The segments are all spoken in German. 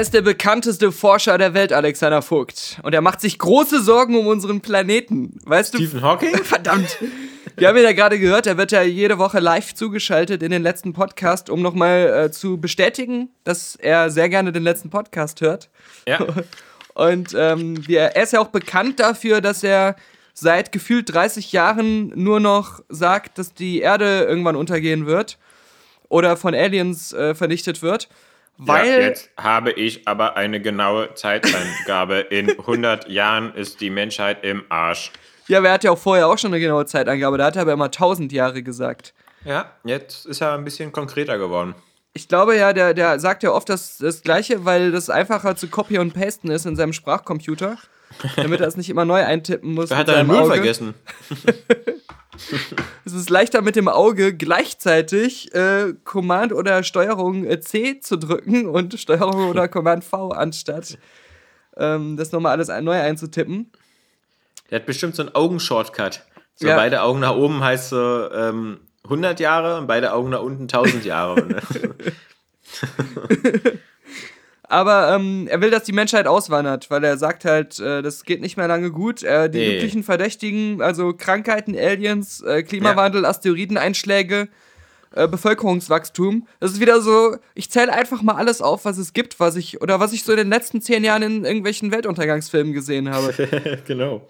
Er ist der bekannteste Forscher der Welt, Alexander Vogt. Und er macht sich große Sorgen um unseren Planeten. Weißt du? Stephen Hawking? Verdammt. Wir haben ihn ja gerade gehört, er wird ja jede Woche live zugeschaltet in den letzten Podcast, um nochmal äh, zu bestätigen, dass er sehr gerne den letzten Podcast hört. Ja. Und ähm, wir, er ist ja auch bekannt dafür, dass er seit gefühlt 30 Jahren nur noch sagt, dass die Erde irgendwann untergehen wird oder von Aliens äh, vernichtet wird. Weil ja, jetzt habe ich aber eine genaue Zeitangabe. In 100 Jahren ist die Menschheit im Arsch. Ja, aber er hat ja auch vorher auch schon eine genaue Zeitangabe. Da hat er aber immer 1000 Jahre gesagt. Ja, jetzt ist er ein bisschen konkreter geworden. Ich glaube ja, der, der sagt ja oft das, das Gleiche, weil das einfacher zu copy und pasten ist in seinem Sprachcomputer. damit er es nicht immer neu eintippen muss. Da hat er den Null vergessen. es ist leichter mit dem Auge gleichzeitig äh, Command oder Steuerung äh, C zu drücken und Steuerung oder Command V anstatt ähm, das nochmal alles neu einzutippen. Der hat bestimmt so einen Augenshortcut. So ja. beide Augen nach oben heißt so ähm, 100 Jahre und beide Augen nach unten 1000 Jahre. Ne? Aber ähm, er will, dass die Menschheit auswandert, weil er sagt halt, äh, das geht nicht mehr lange gut. Äh, die nee. üblichen Verdächtigen, also Krankheiten, Aliens, äh, Klimawandel, ja. Asteroideneinschläge, äh, Bevölkerungswachstum. Das ist wieder so, ich zähle einfach mal alles auf, was es gibt, was ich, oder was ich so in den letzten zehn Jahren in irgendwelchen Weltuntergangsfilmen gesehen habe. genau.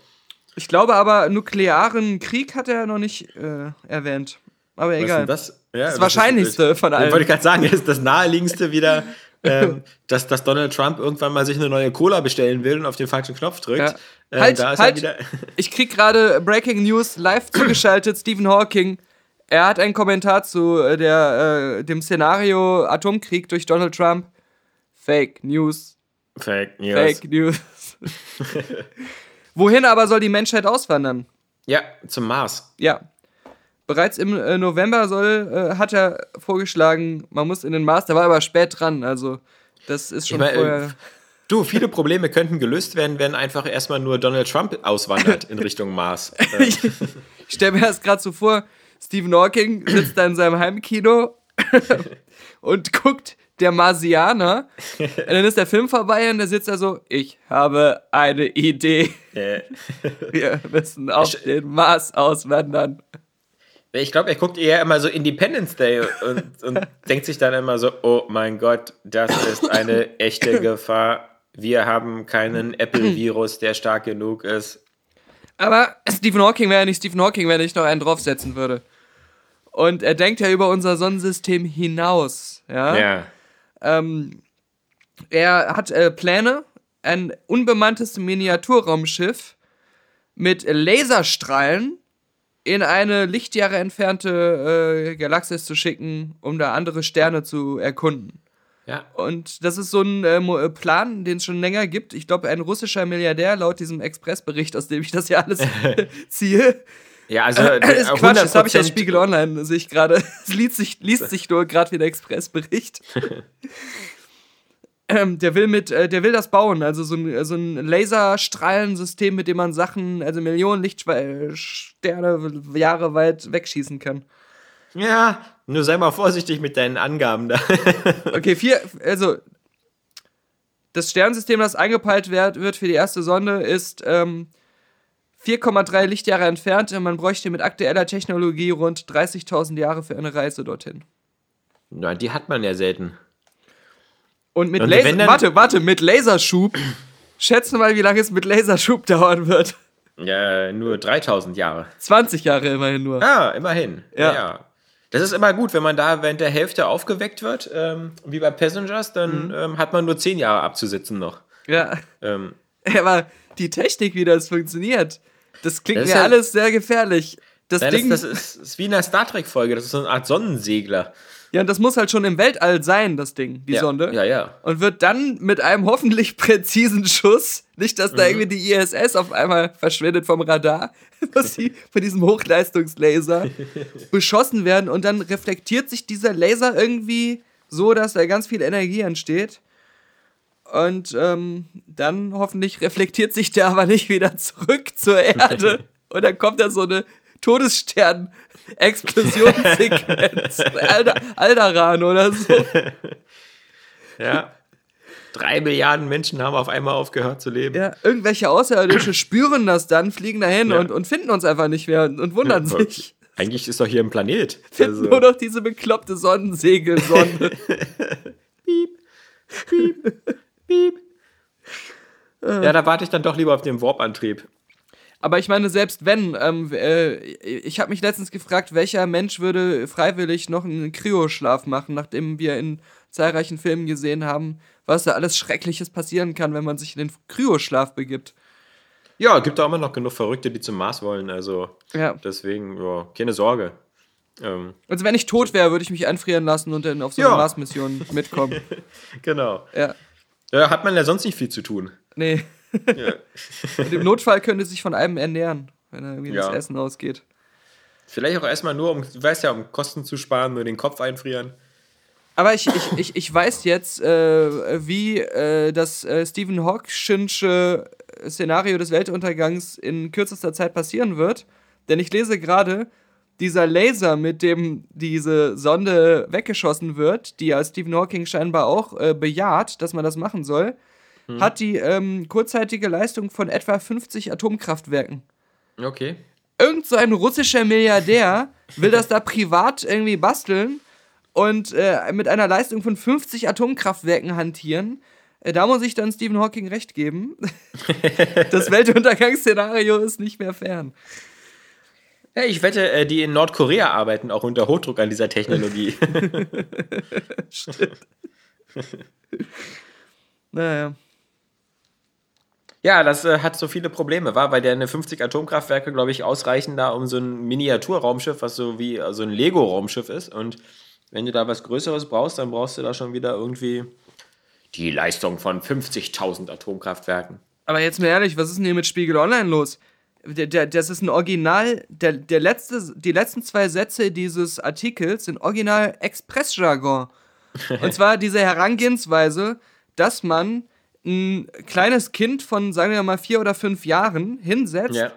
Ich glaube aber, nuklearen Krieg hat er noch nicht äh, erwähnt. Aber egal. Das? Ja, das, das Wahrscheinlichste ist, von allen. Wollte ich gerade sagen, ist das naheliegendste wieder ähm, dass, dass Donald Trump irgendwann mal sich eine neue Cola bestellen will und auf den falschen Knopf drückt. Ja. Ähm, halt, halt. ich krieg gerade Breaking News live zugeschaltet, Stephen Hawking. Er hat einen Kommentar zu äh, der, äh, dem Szenario Atomkrieg durch Donald Trump. Fake News. Fake News. Fake News. Wohin aber soll die Menschheit auswandern? Ja, zum Mars. Ja, bereits im äh, November soll, äh, hat er vorgeschlagen, man muss in den Mars, der war aber spät dran, also das ist schon ich mein, vorher. Äh, du, viele Probleme könnten gelöst werden, wenn einfach erstmal nur Donald Trump auswandert in Richtung Mars. ich, ich stelle mir das gerade so vor, Stephen Hawking sitzt da in seinem Heimkino und guckt der Marsianer. Und dann ist der Film vorbei und da sitzt er so, ich habe eine Idee. Wir müssen auf den Mars auswandern. Ich glaube, er guckt eher immer so Independence Day und, und denkt sich dann immer so, oh mein Gott, das ist eine echte Gefahr. Wir haben keinen Apple-Virus, der stark genug ist. Aber Stephen Hawking wäre ja nicht Stephen Hawking, wenn ich noch einen draufsetzen würde. Und er denkt ja über unser Sonnensystem hinaus. Ja. ja. Ähm, er hat äh, Pläne, ein unbemanntes Miniaturraumschiff mit Laserstrahlen in eine Lichtjahre entfernte äh, Galaxis zu schicken, um da andere Sterne zu erkunden. Ja. Und das ist so ein äh, äh Plan, den es schon länger gibt. Ich glaube, ein russischer Milliardär, laut diesem Expressbericht, aus dem ich das ja alles ziehe. Ja, also. Äh, das ist Quatsch, das habe ich ja Spiegel Online, sehe ich gerade. Es liest sich, liest sich nur gerade wie der Expressbericht. Ähm, der will mit, äh, der will das bauen, also so ein, so ein Laserstrahlensystem, mit dem man Sachen, also Millionen Lichtsterne Jahre weit wegschießen kann. Ja, nur sei mal vorsichtig mit deinen Angaben da. okay, vier, also das Sternensystem, das eingepeilt wird, wird für die erste Sonde, ist ähm, 4,3 Lichtjahre entfernt und man bräuchte mit aktueller Technologie rund 30.000 Jahre für eine Reise dorthin. Na, die hat man ja selten. Und mit Laser. Warte, warte, mit Laserschub. Schätzen mal, wie lange es mit Laserschub dauern wird. Ja, nur 3000 Jahre. 20 Jahre immerhin nur. Ah, immerhin. Ja. ja. Das ist immer gut, wenn man da während der Hälfte aufgeweckt wird, ähm, wie bei Passengers, dann mhm. ähm, hat man nur 10 Jahre abzusitzen noch. Ja. Ähm. Aber die Technik, wie das funktioniert, das klingt das mir ja, alles sehr gefährlich. Das Ja, Ding. das, das ist, ist wie in einer Star Trek-Folge, das ist so eine Art Sonnensegler. Ja, und das muss halt schon im Weltall sein, das Ding, die ja. Sonde. Ja, ja. Und wird dann mit einem hoffentlich präzisen Schuss, nicht, dass Mhm. da irgendwie die ISS auf einmal verschwindet vom Radar, dass sie von diesem Hochleistungslaser beschossen werden und dann reflektiert sich dieser Laser irgendwie so, dass da ganz viel Energie entsteht. Und ähm, dann hoffentlich reflektiert sich der aber nicht wieder zurück zur Erde. Und dann kommt da so eine Todesstern-Explosionssequenz. Alter, Alderan oder so. Ja. Drei Milliarden Menschen haben auf einmal aufgehört zu leben. Ja, irgendwelche Außerirdische spüren das dann, fliegen dahin Ja. und, und finden uns einfach nicht mehr und, und wundern Ja, sich. Eigentlich ist doch hier ein Planet. Finden Also- nur noch diese bekloppte Sonnensegelsonde. Ja, da warte ich dann doch lieber auf den Warp-Antrieb. Aber ich meine, selbst wenn, ähm, äh, ich habe mich letztens gefragt, welcher Mensch würde freiwillig noch einen Kryoschlaf machen, nachdem wir in zahlreichen Filmen gesehen haben, was da alles Schreckliches passieren kann, wenn man sich in den Kryoschlaf begibt. Ja, gibt auch immer noch genug Verrückte, die zum Mars wollen. Also Ja. deswegen, ja, keine Sorge. Ähm, Also wenn ich tot wäre, würde ich mich einfrieren lassen und dann auf so eine Ja. Mars-Mission mitkommen. genau. Ja. Da hat man ja sonst nicht viel zu tun. Nee. Ja. Und im Notfall könnte sich von einem ernähren, wenn er irgendwie Ja. das Essen ausgeht. Vielleicht auch erstmal nur, um, du weißt ja, um Kosten zu sparen, nur den Kopf einfrieren. Aber ich, ich, ich, ich weiß jetzt, äh, wie äh, das äh, Stephen Hawkingsche Szenario des Weltuntergangs in kürzester Zeit passieren wird. Denn ich lese gerade, dieser Laser, mit dem diese Sonde weggeschossen wird, die ja Stephen Hawking scheinbar auch äh, bejaht, dass man das machen soll, hat die ähm, kurzzeitige Leistung von etwa 50 Atomkraftwerken. Okay. Irgend so ein russischer Milliardär will das da privat irgendwie basteln und äh, mit einer Leistung von 50 Atomkraftwerken hantieren. Äh, da muss ich dann Stephen Hawking recht geben. das Weltuntergangsszenario ist nicht mehr fern. Ja, ich wette, äh, die in Nordkorea arbeiten auch unter Hochdruck an dieser Technologie. Naja. Ja, das äh, hat so viele Probleme, war, weil der 50 Atomkraftwerke, glaube ich, ausreichen da um so ein Miniaturraumschiff, was so wie äh, so ein Lego-Raumschiff ist. Und wenn du da was Größeres brauchst, dann brauchst du da schon wieder irgendwie die Leistung von 50.000 Atomkraftwerken. Aber jetzt mal ehrlich, was ist denn hier mit Spiegel Online los? Der, der, das ist ein Original, der, der letzte, die letzten zwei Sätze dieses Artikels sind original Expressjargon. Und zwar diese Herangehensweise, dass man ein kleines Kind von, sagen wir mal, vier oder fünf Jahren hinsetzt Ja.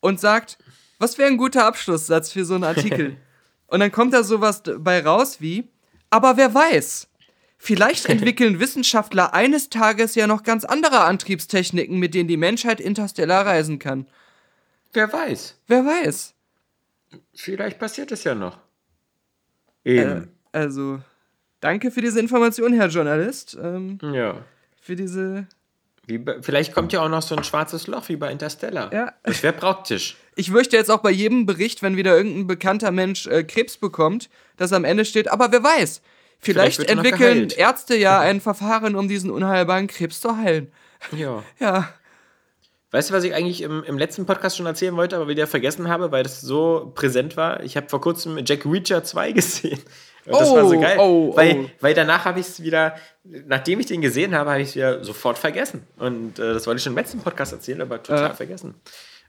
und sagt, was wäre ein guter Abschlusssatz für so einen Artikel? und dann kommt da sowas bei raus wie, aber wer weiß, vielleicht entwickeln Wissenschaftler eines Tages ja noch ganz andere Antriebstechniken, mit denen die Menschheit interstellar reisen kann. Wer weiß. Wer weiß. Vielleicht passiert es ja noch. Äh, Eben. also, danke für diese Information, Herr Journalist. Ähm, ja. Für diese. Bei, vielleicht kommt ja auch noch so ein schwarzes Loch wie bei Interstellar. Ja. Das wäre praktisch. Ich möchte jetzt auch bei jedem Bericht, wenn wieder irgendein bekannter Mensch äh, Krebs bekommt, dass am Ende steht, aber wer weiß, vielleicht, Vielleicht entwickeln. Ärzte ja ein Verfahren, um diesen unheilbaren Krebs zu heilen. Ja. Ja. Weißt du, was ich eigentlich im, im letzten Podcast schon erzählen wollte, aber wieder vergessen habe, weil das so präsent war? Ich habe vor kurzem Jack Reacher 2 gesehen. Und das war so Oh, geil. oh, weil, oh. weil danach habe ich es wieder, nachdem ich den gesehen habe, habe ich es wieder sofort vergessen. Und äh, das wollte ich schon im letzten Podcast erzählen, aber total Äh. vergessen.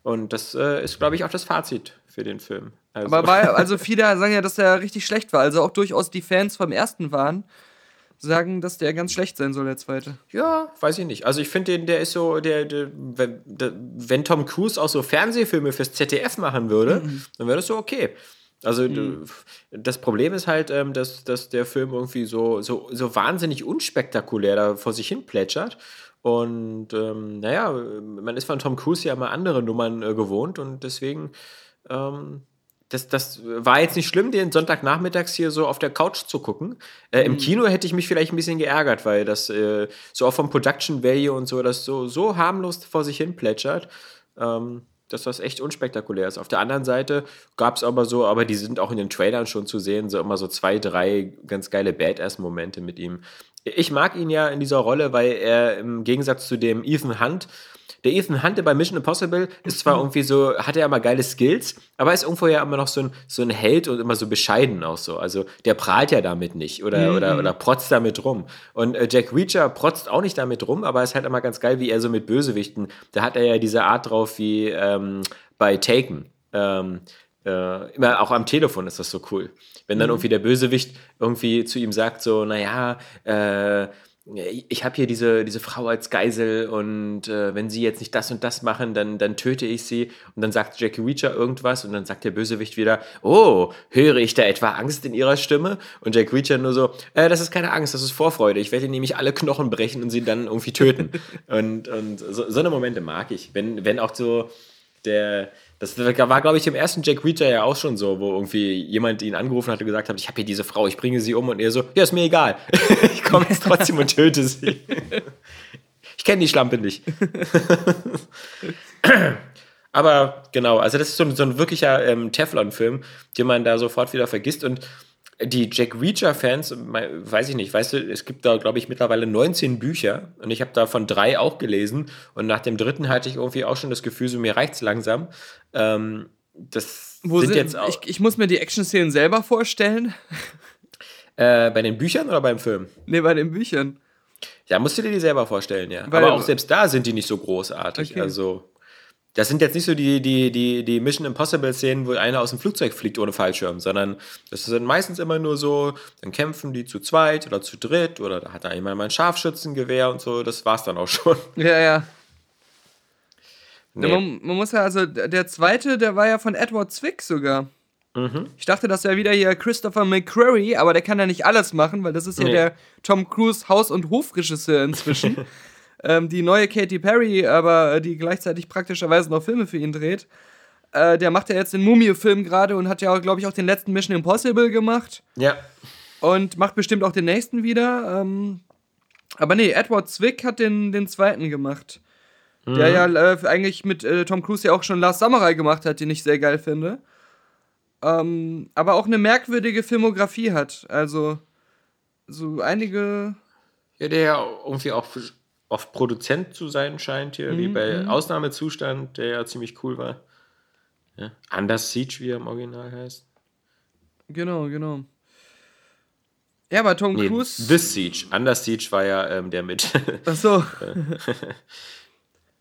Und das äh, ist, glaube ich, auch das Fazit für den Film. Also, Aber war, also viele sagen ja, dass der richtig schlecht war. Also auch durchaus die Fans vom ersten waren, sagen, dass der ganz schlecht sein soll, der zweite. Ja, weiß ich nicht. Also ich finde den, der ist so, der, der, wenn, Tom Cruise auch so Fernsehfilme fürs ZDF machen würde, dann wäre das so okay. Also du- das Problem ist halt, ähm, dass, dass der Film irgendwie so, so, so wahnsinnig unspektakulär da vor sich hin plätschert. Und ähm, naja, man ist von Tom Cruise ja immer andere Nummern äh, gewohnt und deswegen ähm, das, das war jetzt nicht schlimm, den Sonntagnachmittags hier so auf der Couch zu gucken. Äh, Im Kino hätte ich mich vielleicht ein bisschen geärgert, weil das äh, so auch vom Production Value und so, das so, so harmlos vor sich hin plätschert, ähm, dass das echt unspektakulär ist. Auf der anderen Seite gab es aber so, aber die sind auch in den Trailern schon zu sehen, so immer so zwei, drei ganz geile Badass-Momente mit ihm. Ich mag ihn ja in dieser Rolle, weil er im Gegensatz zu dem Ethan Hunt der Ethan Hunt bei Mission Impossible ist zwar irgendwie so, hat er immer geile Skills, aber ist irgendwo ja immer noch so ein, so ein Held und immer so bescheiden auch so. Also der prahlt ja damit nicht oder, mhm. oder, oder protzt damit rum. Und äh, Jack Reacher protzt auch nicht damit rum, aber ist halt immer ganz geil, wie er so mit Bösewichten, da hat er ja diese Art drauf wie ähm, bei Taken. Ähm, äh, immer auch am Telefon ist das so cool. Wenn dann mhm. irgendwie der Bösewicht irgendwie zu ihm sagt, so, naja, äh, ich habe hier diese, diese Frau als Geisel und äh, wenn sie jetzt nicht das und das machen, dann, dann töte ich sie. Und dann sagt Jackie Reacher irgendwas und dann sagt der Bösewicht wieder, oh, höre ich da etwa Angst in ihrer Stimme? Und Jack Reacher nur so, äh, das ist keine Angst, das ist Vorfreude. Ich werde nämlich alle Knochen brechen und sie dann irgendwie töten. und und so, so eine Momente mag ich. Wenn, wenn auch so der, das war, glaube ich, im ersten Jack Reacher ja auch schon so, wo irgendwie jemand ihn angerufen hat und gesagt hat, ich habe hier diese Frau, ich bringe sie um und er so, ja, ist mir egal. ich komme jetzt trotzdem und töte sie. ich kenne die Schlampe nicht. Aber genau, also das ist so, so ein wirklicher ähm, Teflon-Film, den man da sofort wieder vergisst und die Jack Reacher-Fans, weiß ich nicht, weißt du, es gibt da, glaube ich, mittlerweile 19 Bücher und ich habe davon drei auch gelesen und nach dem dritten hatte ich irgendwie auch schon das Gefühl, so mir reicht es langsam. Ähm, das Wo sind, sind jetzt auch. Ich, ich, muss mir die Action-Szenen selber vorstellen. Äh, bei den Büchern oder beim Film? Nee, bei den Büchern. Ja, musst du dir die selber vorstellen, ja. Weil, Aber auch selbst da sind die nicht so großartig. Okay. Also. Das sind jetzt nicht so die, die, die, die Mission Impossible-Szenen, wo einer aus dem Flugzeug fliegt ohne Fallschirm, sondern das sind meistens immer nur so, dann kämpfen die zu zweit oder zu dritt oder da hat da jemand mal ein Scharfschützengewehr und so, das war's dann auch schon. Ja, ja. Nee. Man, man, muss ja, also der zweite, der war ja von Edward Zwick sogar. Mhm. Ich dachte, das wäre wieder hier Christopher McQuarrie, aber der kann ja nicht alles machen, weil das ist ja nee. der Tom Cruise Haus- und Hofregisseur inzwischen. ähm, die neue Katy Perry, aber äh, die gleichzeitig praktischerweise noch Filme für ihn dreht. Äh, der macht ja jetzt den Mumie-Film gerade und hat ja, glaube ich, auch den letzten Mission Impossible gemacht. Ja. Und macht bestimmt auch den nächsten wieder. Ähm, aber nee, Edward Zwick hat den, den zweiten gemacht. Mhm. Der ja äh, eigentlich mit äh, Tom Cruise ja auch schon Last Samurai gemacht hat, den ich sehr geil finde. Ähm, aber auch eine merkwürdige Filmografie hat. Also, so einige. Ja, der ja irgendwie auch oft Produzent zu sein scheint hier, mhm. wie bei mhm. Ausnahmezustand, der ja ziemlich cool war. Ja. Under Siege, wie er im Original heißt. Genau, genau. Ja, aber Tom nee, Cruise. The Siege. Under Siege war ja ähm, der mit. Ach so.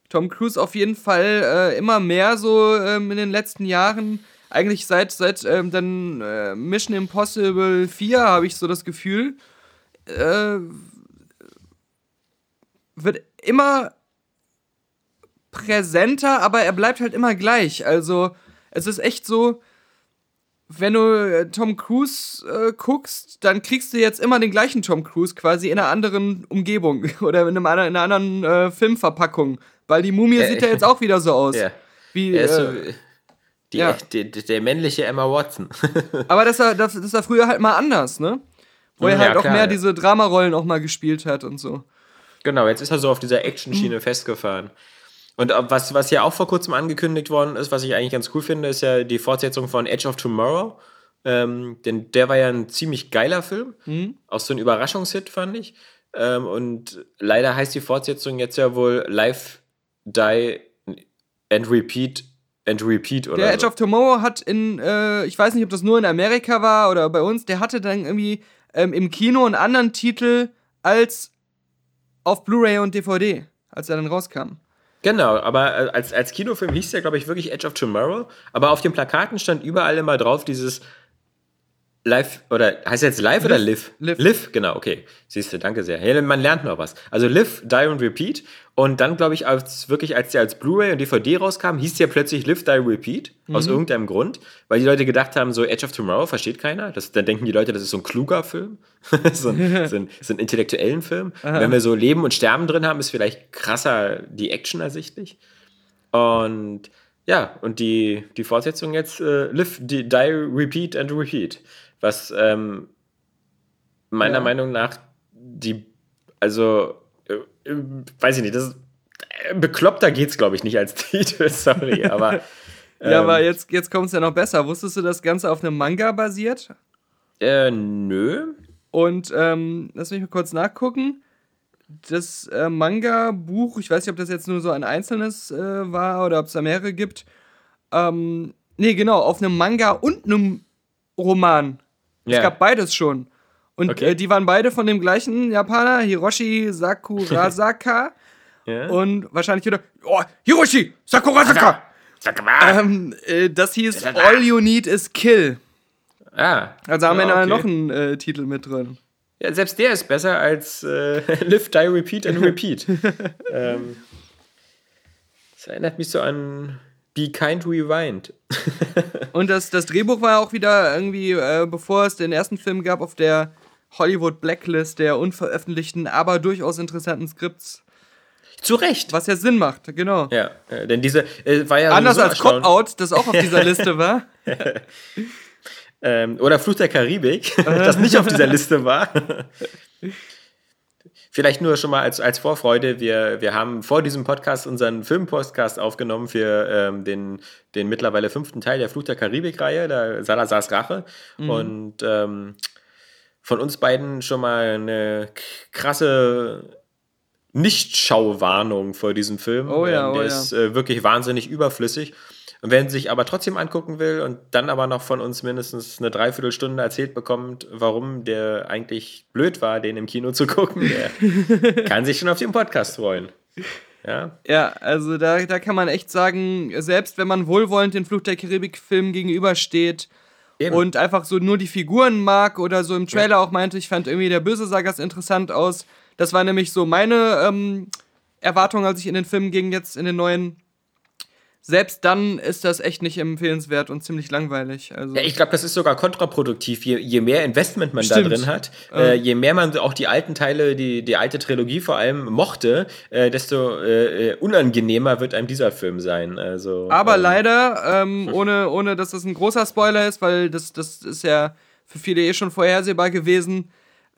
Tom Cruise auf jeden Fall äh, immer mehr so ähm, in den letzten Jahren. Eigentlich seit, seit ähm, dann äh, Mission Impossible 4 habe ich so das Gefühl, äh, wird immer präsenter, aber er bleibt halt immer gleich. Also, es ist echt so, wenn du äh, Tom Cruise äh, guckst, dann kriegst du jetzt immer den gleichen Tom Cruise quasi in einer anderen Umgebung oder in, einem, in einer anderen äh, Filmverpackung. Weil die Mumie äh, sieht ja jetzt auch wieder so aus. Ja. Wie, so, äh, die, ja. der, der, männliche Emma Watson. aber das war, das, das war früher halt mal anders, ne? Wo er halt ja, auch mehr diese Dramarollen auch mal gespielt hat und so. Genau, jetzt ist er so auf dieser Action-Schiene mhm. festgefahren. Und was, was ja auch vor kurzem angekündigt worden ist, was ich eigentlich ganz cool finde, ist ja die Fortsetzung von Edge of Tomorrow. Ähm, denn der war ja ein ziemlich geiler Film. Mhm. Auch so ein Überraschungshit, fand ich. Ähm, und leider heißt die Fortsetzung jetzt ja wohl Live, Die and Repeat and Repeat oder Der Edge of Tomorrow hat in, äh, ich weiß nicht, ob das nur in Amerika war oder bei uns, der hatte dann irgendwie ähm, im Kino einen anderen Titel als auf Blu-ray und DVD, als er dann rauskam. Genau, aber äh, als, als Kinofilm hieß der, glaube ich, wirklich Edge of Tomorrow. Aber auf den Plakaten stand überall immer drauf dieses Live, oder heißt jetzt Live, live oder Live? Live. Live, genau, okay. Siehst du, danke sehr. Hey, man lernt noch was. Also Live, Die und Repeat. Und dann, glaube ich, als wirklich, als der als Blu-ray und DVD rauskam, hieß der plötzlich Live, Die, Repeat. Mhm. Aus irgendeinem Grund. Weil die Leute gedacht haben, so Edge of Tomorrow versteht keiner. Das, dann denken die Leute, das ist so ein kluger Film. so, ein, so, ein, so ein intellektuellen Film. Wenn wir so Leben und Sterben drin haben, ist vielleicht krasser die Action ersichtlich. Und ja, und die, die Fortsetzung jetzt äh, Live, die, Die, Repeat and Repeat was ähm, meiner ja. Meinung nach die, also, äh, weiß ich nicht, das ist, äh, bekloppter geht's, glaube ich, nicht als Titel, sorry, aber. ja, aber ähm, jetzt, jetzt kommt es ja noch besser. Wusstest du, dass das Ganze auf einem Manga basiert? Äh, nö. Und ähm, lass mich mal kurz nachgucken. Das äh, Manga-Buch, ich weiß nicht, ob das jetzt nur so ein einzelnes äh, war oder ob es da mehrere gibt. Ähm, nee, genau, auf einem Manga und einem Roman. Ja. Es gab beides schon. Und okay. äh, die waren beide von dem gleichen Japaner, Hiroshi Sakurasaka. ja. Und wahrscheinlich wieder, oh, Hiroshi Sakurasaka! Ähm, äh, das hieß All You Need Is Kill. Ah. Also haben wir ja, okay. noch einen äh, Titel mit drin. Ja, selbst der ist besser als äh, Live, Die, Repeat and Repeat. ähm, das erinnert mich so an Be Kind Rewind. Und das, das Drehbuch war auch wieder irgendwie, äh, bevor es den ersten Film gab, auf der Hollywood Blacklist der unveröffentlichten, aber durchaus interessanten Skripts. Zu Recht. Was ja Sinn macht, genau. Ja, äh, denn diese äh, war ja. Anders als Cop-Out, das auch auf dieser Liste war. ähm, oder Fluch der Karibik, das nicht auf dieser Liste war. Vielleicht nur schon mal als, als Vorfreude, wir, wir haben vor diesem Podcast unseren Filmpodcast aufgenommen für ähm, den, den mittlerweile fünften Teil der Fluch der Karibik-Reihe, der Salazars Rache. Mhm. Und ähm, von uns beiden schon mal eine krasse Nicht-Schauwarnung vor diesem Film. Oh ja, ähm, der oh ja. ist äh, wirklich wahnsinnig überflüssig. Und wer sich aber trotzdem angucken will und dann aber noch von uns mindestens eine Dreiviertelstunde erzählt bekommt, warum der eigentlich blöd war, den im Kino zu gucken, der kann sich schon auf den Podcast freuen. Ja, ja also da, da kann man echt sagen, selbst wenn man wohlwollend den Fluch der Karibik-Film gegenübersteht Eben. und einfach so nur die Figuren mag oder so im Trailer ja. auch meinte, ich fand irgendwie der Böse sah ganz interessant aus. Das war nämlich so meine ähm, Erwartung, als ich in den Film ging, jetzt in den neuen selbst dann ist das echt nicht empfehlenswert und ziemlich langweilig. Also ja, ich glaube, das ist sogar kontraproduktiv. Je, je mehr Investment man Stimmt. da drin hat, äh, je mehr man auch die alten Teile, die, die alte Trilogie vor allem mochte, äh, desto äh, unangenehmer wird einem dieser Film sein. Also, Aber ähm, leider, ähm, ohne, ohne dass das ein großer Spoiler ist, weil das, das ist ja für viele eh schon vorhersehbar gewesen,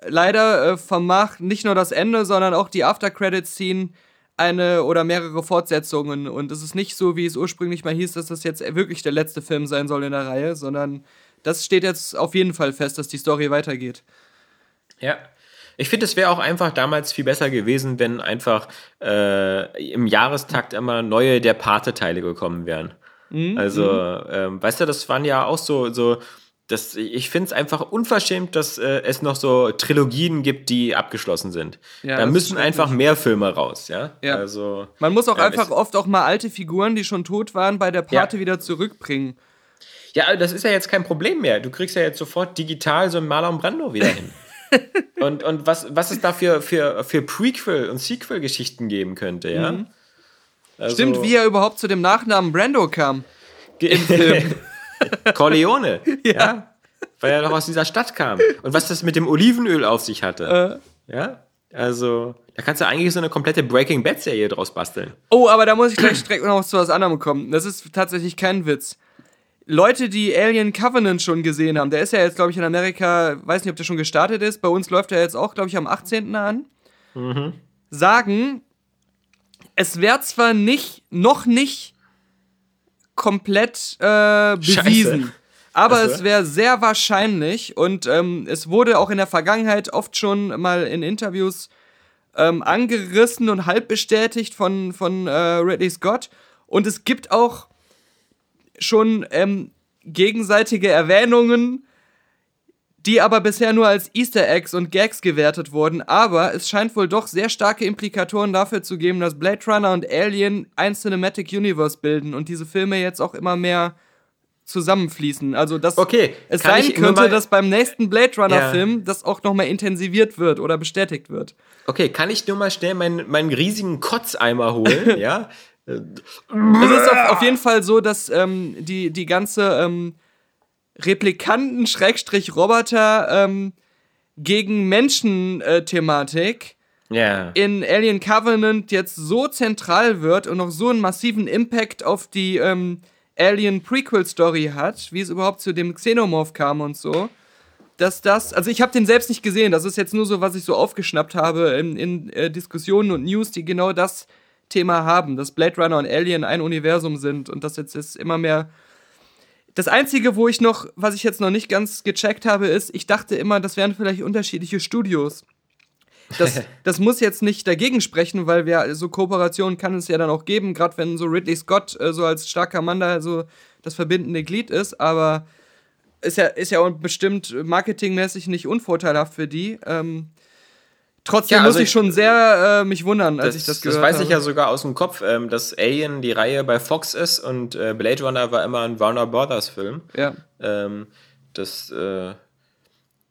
leider äh, vermacht nicht nur das Ende, sondern auch die After-Credits-Scene eine oder mehrere Fortsetzungen und es ist nicht so, wie es ursprünglich mal hieß, dass das jetzt wirklich der letzte Film sein soll in der Reihe, sondern das steht jetzt auf jeden Fall fest, dass die Story weitergeht. Ja. Ich finde, es wäre auch einfach damals viel besser gewesen, wenn einfach äh, im Jahrestakt immer neue der Pate-Teile gekommen wären. Mhm. Also, mhm. ähm, weißt du, das waren ja auch so, so das, ich finde es einfach unverschämt, dass äh, es noch so Trilogien gibt, die abgeschlossen sind. Ja, da müssen einfach mehr Filme raus, ja. ja. Also, Man muss auch ähm, einfach oft auch mal alte Figuren, die schon tot waren, bei der ja. wieder zurückbringen. Ja, das ist ja jetzt kein Problem mehr. Du kriegst ja jetzt sofort digital so einen Marlon Brando wieder hin. und und was, was es da für, für, für Prequel- und Sequel-Geschichten geben könnte, ja. Mhm. Also, Stimmt, wie er überhaupt zu dem Nachnamen Brando kam. Im Film. Corleone. ja. Weil er noch aus dieser Stadt kam. Und was das mit dem Olivenöl auf sich hatte. Äh. Ja. Also, da kannst du eigentlich so eine komplette Breaking Bad-Serie draus basteln. Oh, aber da muss ich gleich direkt noch zu was anderem kommen. Das ist tatsächlich kein Witz. Leute, die Alien Covenant schon gesehen haben, der ist ja jetzt, glaube ich, in Amerika, weiß nicht, ob der schon gestartet ist, bei uns läuft er jetzt auch, glaube ich, am 18. an, mhm. sagen, es wäre zwar nicht, noch nicht komplett äh, bewiesen. Scheiße. Aber also? es wäre sehr wahrscheinlich und ähm, es wurde auch in der Vergangenheit oft schon mal in Interviews ähm, angerissen und halb bestätigt von, von äh, Ridley Scott. Und es gibt auch schon ähm, gegenseitige Erwähnungen, die aber bisher nur als Easter Eggs und Gags gewertet wurden. Aber es scheint wohl doch sehr starke Implikatoren dafür zu geben, dass Blade Runner und Alien ein Cinematic Universe bilden und diese Filme jetzt auch immer mehr zusammenfließen. Also dass okay, es sein könnte, dass beim nächsten Blade Runner Film ja. das auch nochmal intensiviert wird oder bestätigt wird. Okay, kann ich nur mal schnell meinen, meinen riesigen Kotzeimer holen, ja? Es ist auf, auf, jeden Fall so, dass ähm, die, die ganze ähm, Replikanten, Schrägstrich Roboter ähm, gegen Menschen-Thematik äh, yeah. in Alien Covenant jetzt so zentral wird und noch so einen massiven Impact auf die ähm, Alien Prequel Story hat, wie es überhaupt zu dem Xenomorph kam und so, dass das, also ich habe den selbst nicht gesehen, das ist jetzt nur so, was ich so aufgeschnappt habe in, in äh, Diskussionen und News, die genau das Thema haben, dass Blade Runner und Alien ein Universum sind und dass jetzt ist immer mehr Das Einzige, wo ich noch, was ich jetzt noch nicht ganz gecheckt habe, ist, ich dachte immer, das wären vielleicht unterschiedliche Studios. Das, das muss jetzt nicht dagegen sprechen, weil wir so Kooperationen kann es ja dann auch geben, gerade wenn so Ridley Scott äh, so als starker Mann da so das verbindende Glied ist, aber ist ja, ist ja bestimmt marketingmäßig nicht unvorteilhaft für die. Ähm, trotzdem ja, also muss ich schon sehr äh, mich wundern, als das, ich das gehört habe. Das weiß habe. ich ja sogar aus dem Kopf, ähm, dass Alien die Reihe bei Fox ist und äh, Blade Runner war immer ein Warner Brothers Film. Ja. Ähm, das äh,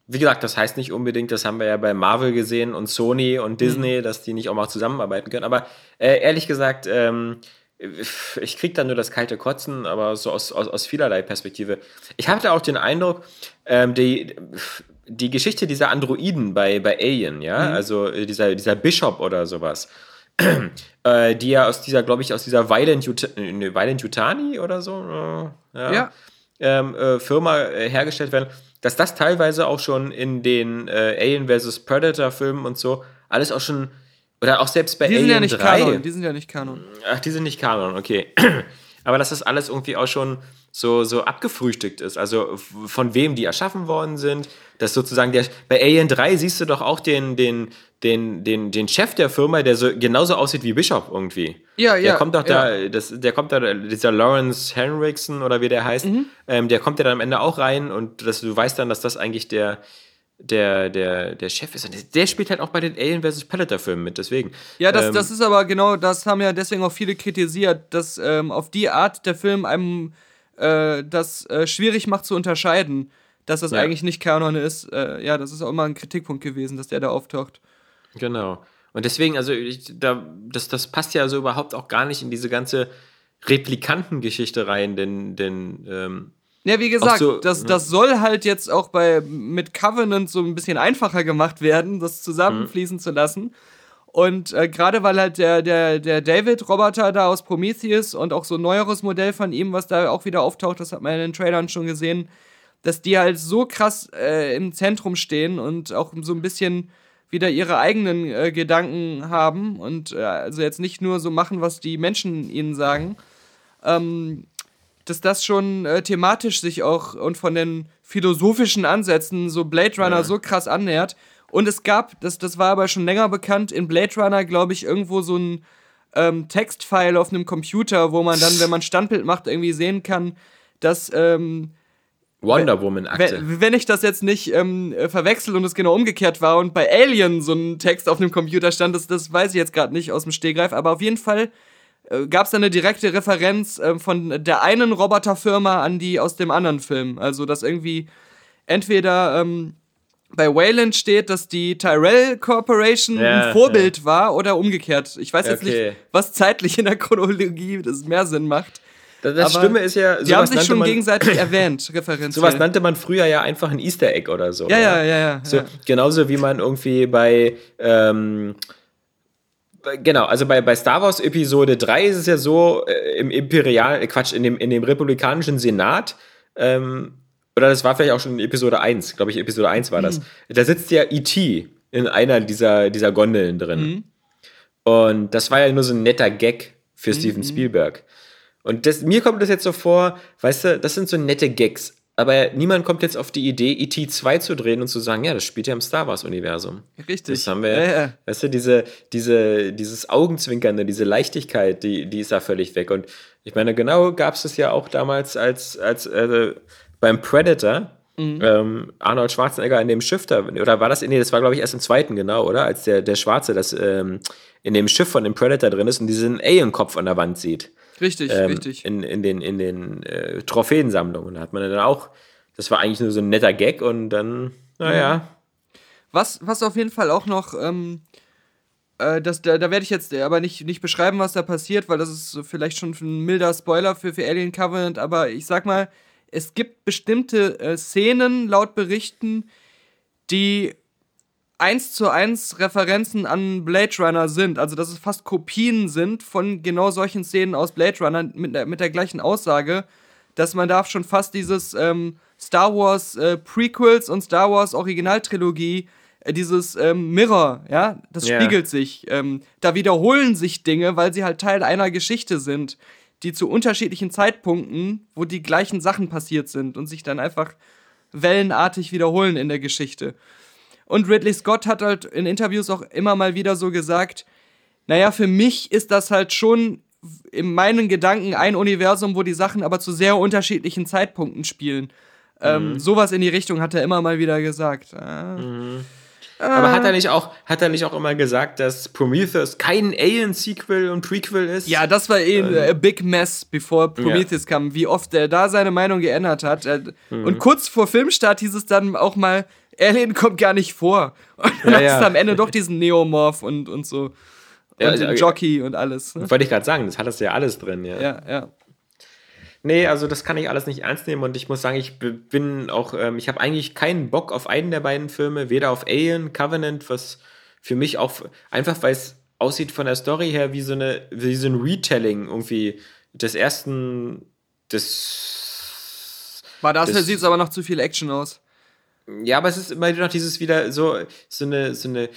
wie gesagt, das heißt nicht unbedingt, das haben wir ja bei Marvel gesehen und Sony und Disney, mhm. dass die nicht auch mal zusammenarbeiten können. Aber äh, ehrlich gesagt, ähm, ich kriege da nur das kalte Kotzen, aber so aus, aus, aus vielerlei Perspektive. Ich hatte auch den Eindruck, ähm, die, die Geschichte dieser Androiden bei, bei Alien, ja, mhm. also äh, dieser, dieser Bishop oder sowas, äh, die ja aus dieser, glaube ich, aus dieser Violent, Ut äh, Violent Yutani oder so, äh, ja, ja. Ähm, äh, Firma hergestellt werden dass das teilweise auch schon in den äh, Alien vs. Predator-Filmen und so alles auch schon. Oder auch selbst bei die Alien sind ja nicht 3. Kanon, die sind ja nicht Kanon. Ach, die sind nicht Kanon, okay. Aber dass das alles irgendwie auch schon so, so abgefrühstückt ist. Also von wem die erschaffen worden sind. Dass sozusagen der. Bei Alien 3 siehst du doch auch den, den, den, den, den Chef der Firma, der so genauso aussieht wie Bishop irgendwie. Ja, ja. Der kommt doch ja. da, das, der kommt da, dieser Lawrence Henriksen oder wie der heißt, mhm. ähm, der kommt ja dann am Ende auch rein und das, du weißt dann, dass das eigentlich der, der, der, der Chef ist. Und der spielt halt auch bei den Alien vs. Predator-Filmen mit, deswegen. Ja, das, ähm, das ist aber genau, das haben ja deswegen auch viele kritisiert, dass ähm, auf die Art der Film einem äh, das äh, schwierig macht zu unterscheiden, dass das ja. eigentlich nicht Kanon ist. Äh, ja, das ist auch immer ein Kritikpunkt gewesen, dass der da auftaucht. Genau. Und deswegen, also ich, da, das, das passt ja so überhaupt auch gar nicht in diese ganze Replikantengeschichte rein, denn, denn ähm, ja, wie gesagt, so, das, das soll halt jetzt auch bei mit Covenant so ein bisschen einfacher gemacht werden, das zusammenfließen mhm. zu lassen. Und äh, gerade weil halt der, der, der David-Roboter da aus Prometheus und auch so ein neueres Modell von ihm, was da auch wieder auftaucht, das hat man in den Trailern schon gesehen, dass die halt so krass äh, im Zentrum stehen und auch so ein bisschen wieder ihre eigenen äh, Gedanken haben und äh, also jetzt nicht nur so machen, was die Menschen ihnen sagen, ähm, dass das schon äh, thematisch sich auch und von den philosophischen Ansätzen so Blade Runner ja. so krass annähert und es gab, das, das war aber schon länger bekannt, in Blade Runner, glaube ich, irgendwo so ein ähm, Textfile auf einem Computer, wo man dann, wenn man Standbild macht, irgendwie sehen kann, dass. Ähm, Wonder Woman-Akte. Wenn ich das jetzt nicht ähm, verwechsel und es genau umgekehrt war und bei Alien so ein Text auf einem Computer stand, das, das weiß ich jetzt gerade nicht aus dem Stehgreif, aber auf jeden Fall äh, gab es da eine direkte Referenz äh, von der einen Roboterfirma an die aus dem anderen Film. Also, dass irgendwie entweder ähm, bei Wayland steht, dass die Tyrell Corporation ja, ein Vorbild ja. war oder umgekehrt. Ich weiß jetzt okay. nicht, was zeitlich in der Chronologie das mehr Sinn macht. Das, das Stimme ist ja. Die haben sich schon man, gegenseitig erwähnt, Referenz. Sowas nannte man früher ja einfach ein Easter Egg oder so. Ja, ja, ja, ja. So, ja. Genauso wie man irgendwie bei. Ähm, genau, also bei, bei Star Wars Episode 3 ist es ja so, äh, im Imperial, äh, Quatsch, in dem, in dem republikanischen Senat ähm, oder das war vielleicht auch schon in Episode 1, glaube ich, Episode 1 war das. Mhm. Da sitzt ja E.T. in einer dieser, dieser Gondeln drin. Mhm. Und das war ja nur so ein netter Gag für mhm. Steven Spielberg. Und das, mir kommt das jetzt so vor, weißt du, das sind so nette Gags. Aber niemand kommt jetzt auf die Idee, E.T. 2 zu drehen und zu sagen, ja, das spielt ja im Star Wars-Universum. Richtig. Das haben wir, ja, ja. weißt du, diese, diese, dieses Augenzwinkernde, diese Leichtigkeit, die, die ist da völlig weg. Und ich meine, genau gab es das ja auch damals, als, als äh, beim Predator, mhm. ähm, Arnold Schwarzenegger in dem Schiff da, oder war das, nee, das war glaube ich erst im zweiten, genau, oder? Als der, der Schwarze das ähm, in dem Schiff von dem Predator drin ist und diesen Alien-Kopf an der Wand sieht. Richtig, ähm, richtig. In, in den, in den äh, Trophäensammlungen hat man dann auch, das war eigentlich nur so ein netter Gag und dann, naja. Mhm. Was, was auf jeden Fall auch noch, ähm, äh, das, da, da werde ich jetzt aber nicht, nicht beschreiben, was da passiert, weil das ist vielleicht schon ein milder Spoiler für, für Alien Covenant, aber ich sag mal, es gibt bestimmte äh, Szenen laut Berichten, die eins zu eins Referenzen an Blade Runner sind. Also, dass es fast Kopien sind von genau solchen Szenen aus Blade Runner mit, mit der gleichen Aussage, dass man darf schon fast dieses ähm, Star Wars äh, Prequels und Star Wars Originaltrilogie äh, dieses ähm, Mirror, ja, das yeah. spiegelt sich. Ähm, da wiederholen sich Dinge, weil sie halt Teil einer Geschichte sind die zu unterschiedlichen Zeitpunkten, wo die gleichen Sachen passiert sind und sich dann einfach wellenartig wiederholen in der Geschichte. Und Ridley Scott hat halt in Interviews auch immer mal wieder so gesagt, naja, für mich ist das halt schon in meinen Gedanken ein Universum, wo die Sachen aber zu sehr unterschiedlichen Zeitpunkten spielen. Ähm, mhm. Ähm, sowas in die Richtung hat er immer mal wieder gesagt. Äh, mhm. Aber hat er nicht auch, hat er nicht auch immer gesagt, dass Prometheus kein Alien-Sequel und Prequel ist? Ja, das war eh ähm. a big mess, bevor Prometheus ja. kam, wie oft er da seine Meinung geändert hat. Mhm. Und kurz vor Filmstart hieß es dann auch mal, Alien kommt gar nicht vor. Und dann ja, hast du am Ende doch diesen Neomorph und, und so. Und ja, den also, Jockey und alles. Ne? Wollte ich gerade sagen, das hat das ja alles drin, ja. Ja, ja. Nee, also das kann ich alles nicht ernst nehmen und ich muss sagen, ich bin auch, ähm, ich habe eigentlich keinen Bock auf einen der beiden Filme, weder auf Alien, Covenant, was für mich auch einfach, weil es aussieht von der Story her wie so eine, wie so ein Retelling irgendwie des ersten, des. War das, sieht es aber noch zu viel Action aus. Ja, aber es ist immer noch dieses wieder so, so eine, so eine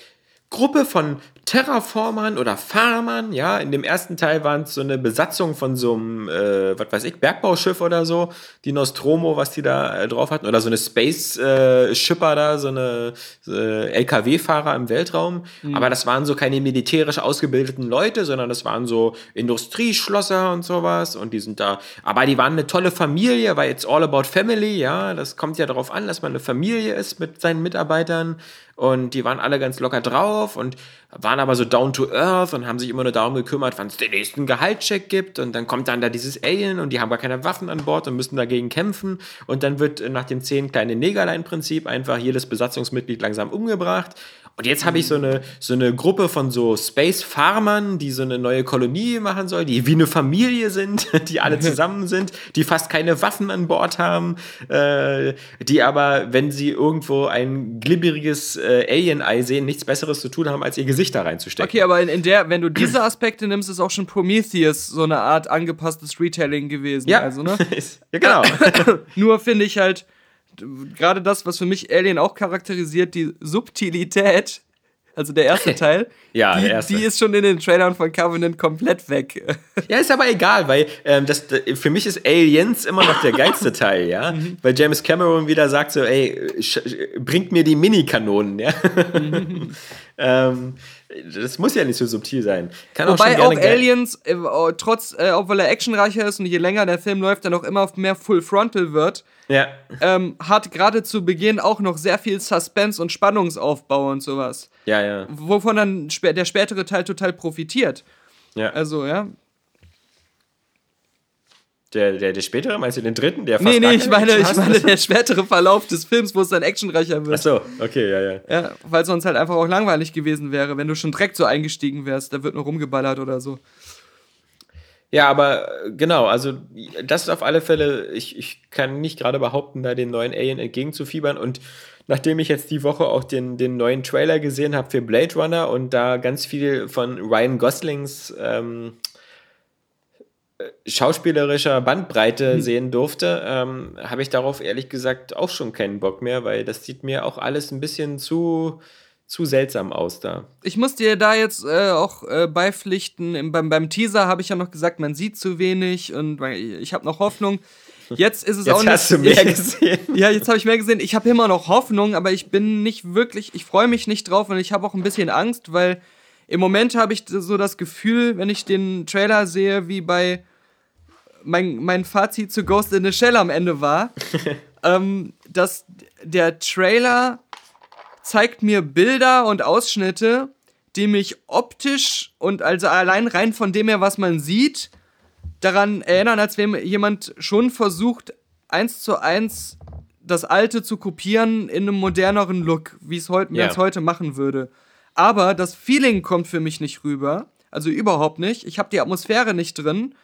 Gruppe von Terraformern oder Farmern, ja, in dem ersten Teil waren es so eine Besatzung von so einem, äh, was weiß ich, Bergbauschiff oder so, die Nostromo, was die da äh, drauf hatten, oder so eine Space-Shipper äh, da, so eine äh, LKW-Fahrer im Weltraum. Mhm. Aber das waren so keine militärisch ausgebildeten Leute, sondern das waren so Industrieschlosser und sowas und die sind da, aber die waren eine tolle Familie, weil it's all about family, ja, das kommt ja darauf an, dass man eine Familie ist mit seinen Mitarbeitern und die waren alle ganz locker drauf und waren aber so down to earth und haben sich immer nur darum gekümmert, wann es den nächsten Gehaltscheck gibt. Und dann kommt dann da dieses Alien und die haben gar keine Waffen an Bord und müssen dagegen kämpfen. Und dann wird nach dem zehn kleine Negerlein-Prinzip einfach jedes Besatzungsmitglied langsam umgebracht. Und jetzt habe ich so eine, so eine Gruppe von so Space-Farmern, die so eine neue Kolonie machen soll, die wie eine Familie sind, die alle zusammen sind, die fast keine Waffen an Bord haben, äh, die aber, wenn sie irgendwo ein glibberiges äh, Alien-Ei sehen, nichts Besseres zu tun haben, als ihr Gesicht da reinzustecken. Okay, aber in, in der, wenn du diese Aspekte nimmst, ist auch schon Prometheus so eine Art angepasstes Retelling gewesen. Ja, also, ne? ja genau. Nur finde ich halt, gerade das, was für mich Alien auch charakterisiert, die Subtilität, also der erste Teil, ja, die, der erste. die ist schon in den Trailern von Covenant komplett weg. Ja, ist aber egal, weil ähm, das, für mich ist Aliens immer noch der geilste Teil, ja. Mhm. Weil James Cameron wieder sagt so, ey, bringt mir die Mini-Kanonen, ja. Mhm. Ähm, das muss ja nicht so subtil sein. Kann Wobei auch, auch Aliens, äh, trotz, äh, obwohl er actionreicher ist und je länger der Film läuft, dann auch immer mehr Full Frontal wird, ja. ähm, hat gerade zu Beginn auch noch sehr viel Suspense und Spannungsaufbau und sowas. Ja, ja. Wovon dann der spätere Teil total profitiert. Ja. Also, ja. Der, der, der spätere, meinst du den dritten? Der fast nee, nee, ich meine, ich meine der spätere Verlauf des Films, wo es dann actionreicher wird. Ach so, okay, ja, ja. Ja, weil sonst halt einfach auch langweilig gewesen wäre, wenn du schon direkt so eingestiegen wärst, da wird nur rumgeballert oder so. Ja, aber äh, genau, also das ist auf alle Fälle, ich, ich kann nicht gerade behaupten, da den neuen Alien entgegenzufiebern und nachdem ich jetzt die Woche auch den, den neuen Trailer gesehen habe für Blade Runner und da ganz viel von Ryan Goslings ähm, schauspielerischer Bandbreite hm. sehen durfte, ähm, habe ich darauf ehrlich gesagt auch schon keinen Bock mehr, weil das sieht mir auch alles ein bisschen zu, zu seltsam aus da. Ich muss dir da jetzt äh, auch äh, beipflichten. beim, beim Teaser habe ich ja noch gesagt, man sieht zu wenig und ich habe noch Hoffnung. Jetzt ist es jetzt auch nicht. Hast du mehr gesehen? ja, jetzt habe ich mehr gesehen. Ich habe immer noch Hoffnung, aber ich bin nicht wirklich, ich freue mich nicht drauf und ich habe auch ein bisschen Angst, weil im Moment habe ich so das Gefühl, wenn ich den Trailer sehe, wie bei mein, mein Fazit zu Ghost in the Shell am Ende war, ähm, dass der Trailer zeigt mir Bilder und Ausschnitte, die mich optisch und also allein rein von dem her, was man sieht, daran erinnern, als wenn jemand schon versucht, eins zu eins das Alte zu kopieren in einem moderneren Look, wie es heute, yeah. heute machen würde. Aber das Feeling kommt für mich nicht rüber. Also überhaupt nicht. Ich habe die Atmosphäre nicht drin.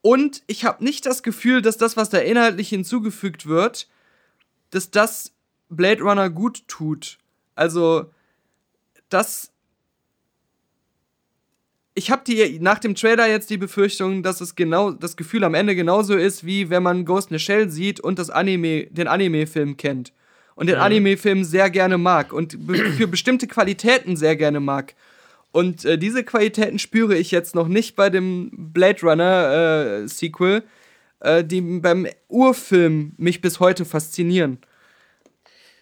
Und ich habe nicht das Gefühl, dass das, was da inhaltlich hinzugefügt wird, dass das Blade Runner gut tut. Also, das. Ich habe die nach dem Trailer jetzt die Befürchtung, dass es genau das Gefühl am Ende genauso ist, wie wenn man Ghost in the Shell sieht und das Anime, den Anime-Film kennt und den. Anime-Film sehr gerne mag und be für bestimmte Qualitäten sehr gerne mag. Und äh, diese Qualitäten spüre ich jetzt noch nicht bei dem Blade Runner äh, Sequel, äh, die beim Urfilm mich bis heute faszinieren.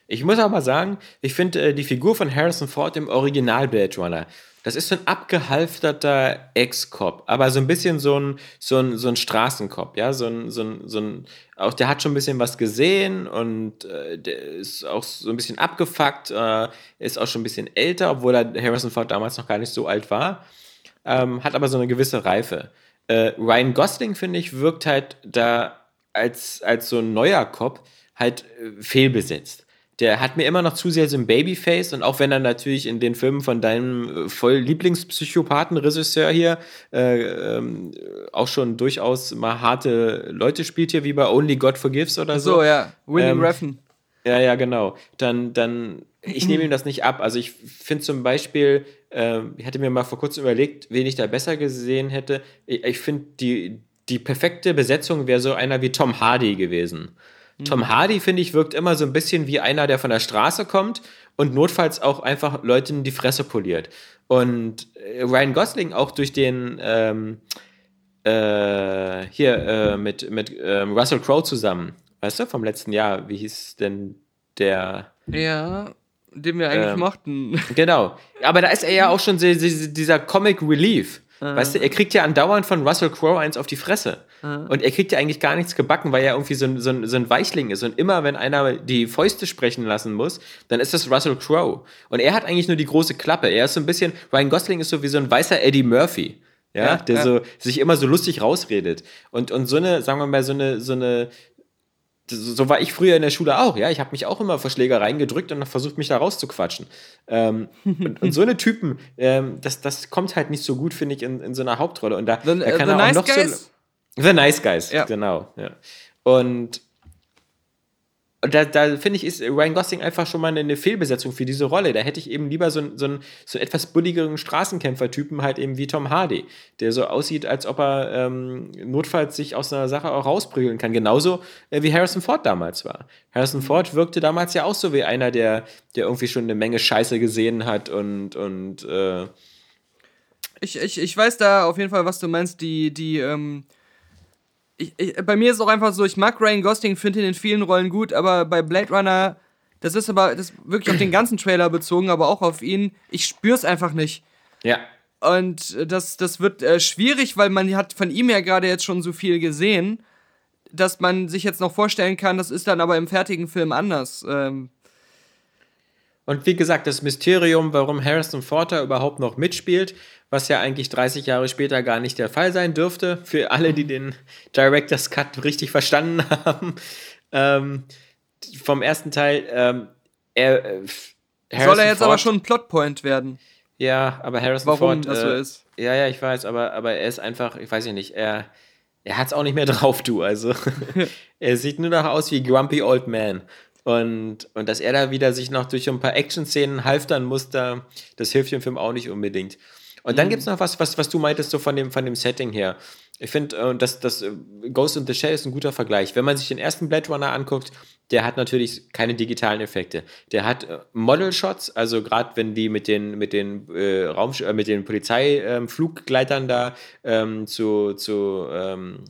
Ich muss auch mal sagen, ich finde äh, die Figur von Harrison Ford im Original Blade Runner, das ist so ein abgehalfterter Ex-Cop, aber so ein bisschen so ein, so ein, so ein Straßencop, ja, so ein, so ein, so ein, auch der hat schon ein bisschen was gesehen und äh, der ist auch so ein bisschen abgefuckt, äh, ist auch schon ein bisschen älter, obwohl er Harrison Ford damals noch gar nicht so alt war, ähm, hat aber so eine gewisse Reife. Äh, Ryan Gosling, finde ich, wirkt halt da als, als so ein neuer Cop halt äh, fehlbesetzt der hat mir immer noch zu sehr so ein Babyface und auch wenn er natürlich in den Filmen von deinem äh, voll Lieblingspsychopathen-Regisseur hier äh, ähm, auch schon durchaus mal harte Leute spielt hier, wie bei Only God Forgives oder so. So, ja, William ähm, Reffen. Ja, ja, genau. Dann, dann, ich nehme ihm das nicht ab. Also ich finde zum Beispiel, äh, ich hatte mir mal vor kurzem überlegt, wen ich da besser gesehen hätte. Ich, ich finde, die, die perfekte Besetzung wäre so einer wie Tom Hardy gewesen. Tom Hardy, finde ich, wirkt immer so ein bisschen wie einer, der von der Straße kommt und notfalls auch einfach Leuten die Fresse poliert. Und äh, Ryan Gosling auch durch den ähm, äh, hier äh, mit, mit ähm, Russell Crowe zusammen, weißt du, vom letzten Jahr, wie hieß denn der? Ja, den wir eigentlich ähm, mochten. Genau. Aber da ist er ja auch schon dieser Comic Relief. Uh. Weißt du, er kriegt ja andauernd von Russell Crowe eins auf die Fresse. Uh. Und er kriegt ja eigentlich gar nichts gebacken, weil er irgendwie so ein, so, ein, so ein Weichling ist. Und immer, wenn einer die Fäuste sprechen lassen muss, dann ist das Russell Crowe. Und er hat eigentlich nur die große Klappe. Er ist so ein bisschen, Ryan Gosling ist so wie so ein weißer Eddie Murphy. Ja, ja der ja. so sich immer so lustig rausredet. Und, und so eine, sagen wir mal, so eine, so eine, so war ich früher in der Schule auch, ja. Ich habe mich auch immer vor Schlägereien gedrückt und versucht, mich da rauszuquatschen. Ähm, und, und, so eine Typen, ähm, das, das kommt halt nicht so gut, finde ich, in, in so einer Hauptrolle. Und da, the, da kann er auch nice noch guys? so. The Nice Guys, ja. genau. Ja. Und da, da finde ich, ist Ryan Gosling einfach schon mal eine Fehlbesetzung für diese Rolle. Da hätte ich eben lieber so, einen, so, einen, so einen etwas bulligeren Straßenkämpfer-Typen halt eben wie Tom Hardy, der so aussieht, als ob er ähm, notfalls sich aus einer Sache auch rausprügeln kann. Genauso äh, wie Harrison Ford damals war. Harrison mhm. Ford wirkte damals ja auch so wie einer, der, der irgendwie schon eine Menge Scheiße gesehen hat und, und äh ich, ich, ich weiß da auf jeden Fall, was du meinst, die, die, ähm ich, ich, bei mir ist es auch einfach so, ich mag Ryan Gosling, finde ihn in vielen Rollen gut, aber bei Blade Runner, das ist aber das ist wirklich auf den ganzen Trailer bezogen, aber auch auf ihn, ich spüre es einfach nicht. Ja. Und das, das wird äh, schwierig, weil man hat von ihm ja gerade jetzt schon so viel gesehen, dass man sich jetzt noch vorstellen kann, das ist dann aber im fertigen Film anders. Ähm, und wie gesagt, das Mysterium, warum Harrison Ford überhaupt noch mitspielt, was ja eigentlich 30 Jahre später gar nicht der Fall sein dürfte, für alle, die den Director's Cut richtig verstanden haben. Ähm, vom ersten Teil, ähm, er, äh, Soll er jetzt Ford, aber schon ein Plotpoint werden? Ja, aber Harrison Warum Ford. das so äh, ist? Ja, ja, ich weiß, aber, aber er ist einfach, ich weiß ja nicht, er, er hat es auch nicht mehr drauf, du. Also, er sieht nur noch aus wie Grumpy Old Man. Und, und dass er da wieder sich noch durch ein paar Action-Szenen halftern muss, da, das hilft dem Film auch nicht unbedingt. Und dann mhm. gibt es noch was, was, was du meintest, so von dem, von dem Setting her. Ich finde, äh, das, das äh, Ghost in the Shell ist ein guter Vergleich. Wenn man sich den ersten Blade Runner anguckt, der hat natürlich keine digitalen Effekte. Der hat äh, Model-Shots, also gerade wenn die mit den, mit den, äh, Raum, äh, mit den Polizeifluggleitern ähm, da ähm, zu, zu ähm,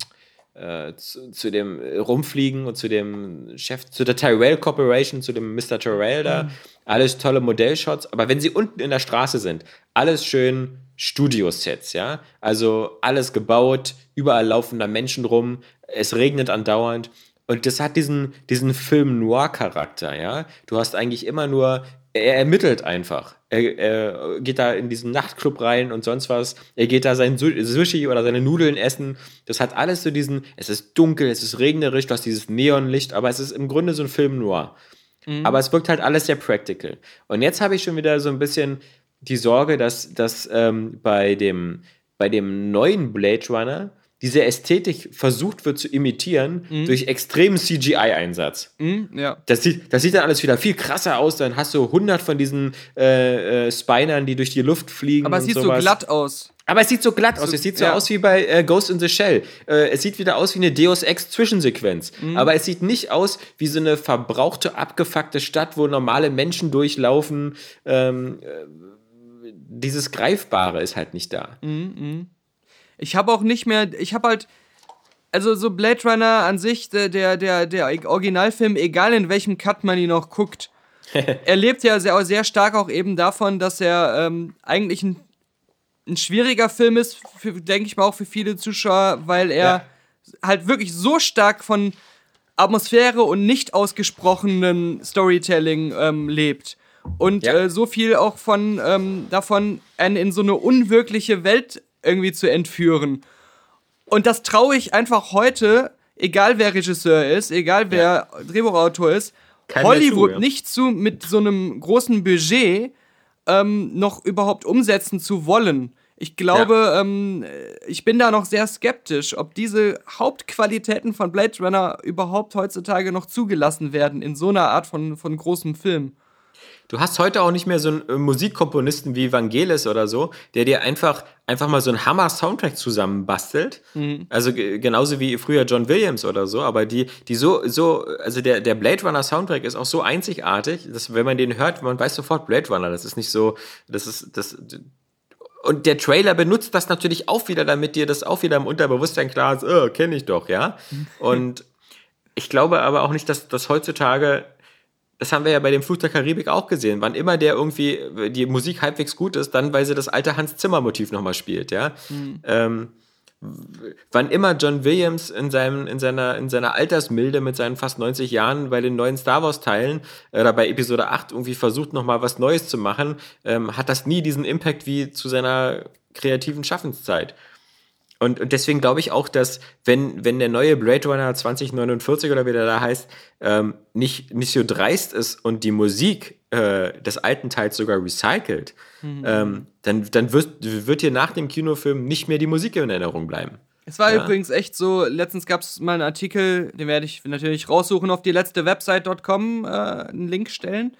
äh, zu, zu, dem Rumfliegen und zu dem Chef, zu der Tyrell Corporation, zu dem Mr. Tyrell da. Mhm. Alles tolle Modellshots. Aber wenn sie unten in der Straße sind, alles schön Studiosets, ja. Also alles gebaut, überall laufen da Menschen rum, es regnet andauernd. Und das hat diesen, diesen Film-Noir-Charakter, ja. Du hast eigentlich immer nur er ermittelt einfach. Er, er, geht da in diesen Nachtclub rein und sonst was. Er geht da sein Sushi oder seine Nudeln essen. Das hat alles so diesen, es ist dunkel, es ist regnerisch, du hast dieses Neonlicht, aber es ist im Grunde so ein Film noir. Mhm. Aber es wirkt halt alles sehr practical. Und jetzt habe ich schon wieder so ein bisschen die Sorge, dass, dass ähm, bei, dem, bei dem neuen Blade Runner diese Ästhetik versucht wird zu imitieren mhm. durch extremen CGI-Einsatz. Mhm, ja. das, sieht, das sieht dann alles wieder viel krasser aus. Dann hast du 100 von diesen äh, äh, Spinern, die durch die Luft fliegen. Aber es sieht sowas. so glatt aus. Aber es sieht so glatt aus. es sieht so ja. aus wie bei äh, Ghost in the Shell. Äh, es sieht wieder aus wie eine Deus Ex Zwischensequenz. Mhm. Aber es sieht nicht aus wie so eine verbrauchte, abgefuckte Stadt, wo normale Menschen durchlaufen. Ähm, äh, dieses Greifbare ist halt nicht da. Mhm, ich habe auch nicht mehr, ich habe halt, also so Blade Runner an sich, der, der, der, der Originalfilm, egal in welchem Cut man ihn noch guckt, er lebt ja sehr, sehr stark auch eben davon, dass er ähm, eigentlich ein, ein schwieriger Film ist, denke ich mal auch für viele Zuschauer, weil er ja. halt wirklich so stark von Atmosphäre und nicht ausgesprochenen Storytelling ähm, lebt. Und ja. äh, so viel auch von ähm, davon, einen in so eine unwirkliche Welt irgendwie zu entführen. Und das traue ich einfach heute, egal wer Regisseur ist, egal wer ja. Drehbuchautor ist, Kein Hollywood zu, ja. nicht zu mit so einem großen Budget ähm, noch überhaupt umsetzen zu wollen. Ich glaube, ja. ähm, ich bin da noch sehr skeptisch, ob diese Hauptqualitäten von Blade Runner überhaupt heutzutage noch zugelassen werden in so einer Art von, von großem Film. Du hast heute auch nicht mehr so einen äh, Musikkomponisten wie Vangelis oder so, der dir einfach, einfach mal so einen Hammer-Soundtrack zusammenbastelt. Mhm. Also genauso wie früher John Williams oder so, aber die, die so, so, also der, der Blade Runner Soundtrack ist auch so einzigartig, dass wenn man den hört, man weiß sofort Blade Runner. Das ist nicht so, das ist, das, und der Trailer benutzt das natürlich auch wieder, damit dir das auch wieder im Unterbewusstsein klar ist, oh, kenne ich doch, ja. Und ich glaube aber auch nicht, dass, dass heutzutage das haben wir ja bei dem Flug der Karibik auch gesehen. Wann immer der irgendwie die Musik halbwegs gut ist, dann weil sie das alte Hans Zimmer Motiv nochmal spielt, ja. Mhm. Ähm, wann immer John Williams in, seinem, in, seiner, in seiner Altersmilde mit seinen fast 90 Jahren bei den neuen Star Wars Teilen äh, oder bei Episode 8 irgendwie versucht, nochmal was Neues zu machen, ähm, hat das nie diesen Impact wie zu seiner kreativen Schaffenszeit. Und, und deswegen glaube ich auch, dass wenn, wenn der neue Blade Runner 2049 oder wie der da heißt, ähm, nicht, nicht so dreist ist und die Musik äh, des alten Teils sogar recycelt, mhm. ähm, dann, dann wird, wird hier nach dem Kinofilm nicht mehr die Musik in Erinnerung bleiben. Es war ja. übrigens echt so, letztens gab es mal einen Artikel, den werde ich natürlich raussuchen auf die letzte Website.com, äh, einen Link stellen.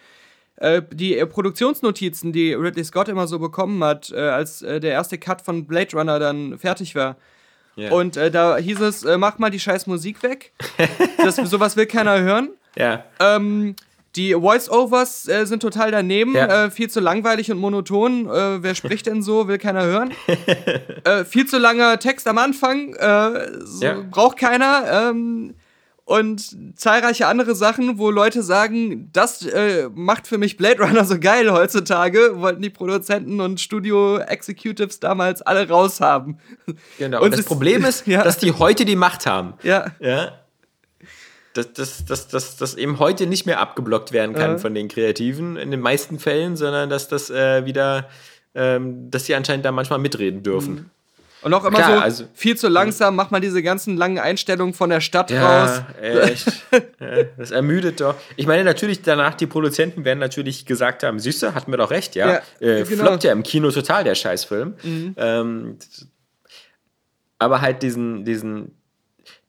Äh, die äh, Produktionsnotizen, die Ridley Scott immer so bekommen hat, äh, als äh, der erste Cut von Blade Runner dann fertig war. Yeah. Und da hieß es, mach mal die scheiß Musik weg. das, sowas will keiner hören. Ja. Ähm, die Voice-Overs äh, sind total daneben, ja. äh, viel zu langweilig und monoton. Äh, wer spricht denn so? Will keiner hören. viel zu langer Text am Anfang, so ja. braucht keiner. Ähm, und zahlreiche andere Sachen, wo Leute sagen, das äh, macht für mich Blade Runner so geil heutzutage, wollten die Produzenten und Studio-Executives damals alle raushaben. Genau, und, und das Problem ist, ja. dass die heute die Macht haben. Ja. ja? Dass, dass, dass, dass, dass eben heute nicht mehr abgeblockt werden kann ja. von den Kreativen in den meisten Fällen, sondern dass das äh, wieder, ähm, dass die anscheinend da manchmal mitreden dürfen. Mhm. Und auch immer Klar, so also, viel zu langsam, macht man diese ganzen langen Einstellungen von der Stadt ja, raus. Echt. ja, das ermüdet doch. Ich meine, natürlich danach, die Produzenten werden natürlich gesagt haben, Süße, hatten wir doch recht, ja. ja äh, genau. Floppt ja im Kino total, der Scheißfilm. Mhm. Ähm, aber halt diesen, diesen,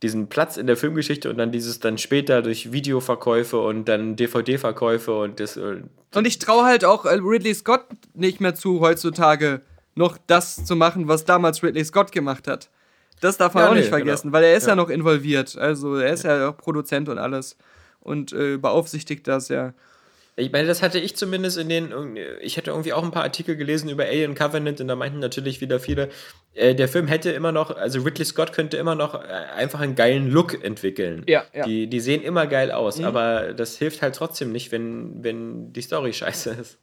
diesen Platz in der Filmgeschichte und dann dieses dann später durch Videoverkäufe und dann DVD-Verkäufe und das. Äh, und ich traue halt auch Ridley Scott nicht mehr zu heutzutage noch das zu machen, was damals Ridley Scott gemacht hat. Das darf man ja, auch nee, nicht vergessen, genau. weil er ist ja. ja. noch involviert. Also er ist ja, ja auch Produzent und alles und äh, beaufsichtigt das ja. Ich meine, das hatte ich zumindest in den. Ich hätte irgendwie auch ein paar Artikel gelesen über Alien Covenant und da meinten natürlich wieder viele, äh, der Film hätte immer noch, also Ridley Scott könnte immer noch äh, einfach einen geilen Look entwickeln. Ja, ja. Die, die sehen immer geil aus, mhm. aber das hilft halt trotzdem nicht, wenn, wenn die Story scheiße ist.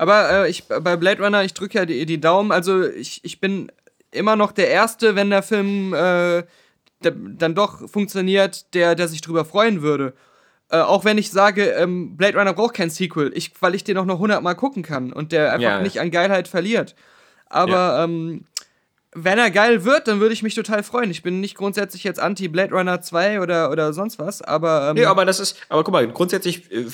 Aber äh, ich, bei Blade Runner, ich drücke ja die, die, Daumen. Also ich, ich bin immer noch der Erste, wenn der Film äh, der, dann doch funktioniert, der, der sich drüber freuen würde. Äh, auch wenn ich sage, ähm, Blade Runner braucht kein Sequel, ich, weil ich den auch noch hundertmal gucken kann und der einfach ja. nicht an Geilheit verliert. Aber ja. ähm, wenn er geil wird, dann würde ich mich total freuen. Ich bin nicht grundsätzlich jetzt anti Blade Runner 2 oder, oder sonst was, aber. Ähm, nee, aber das ist, aber guck mal, grundsätzlich äh,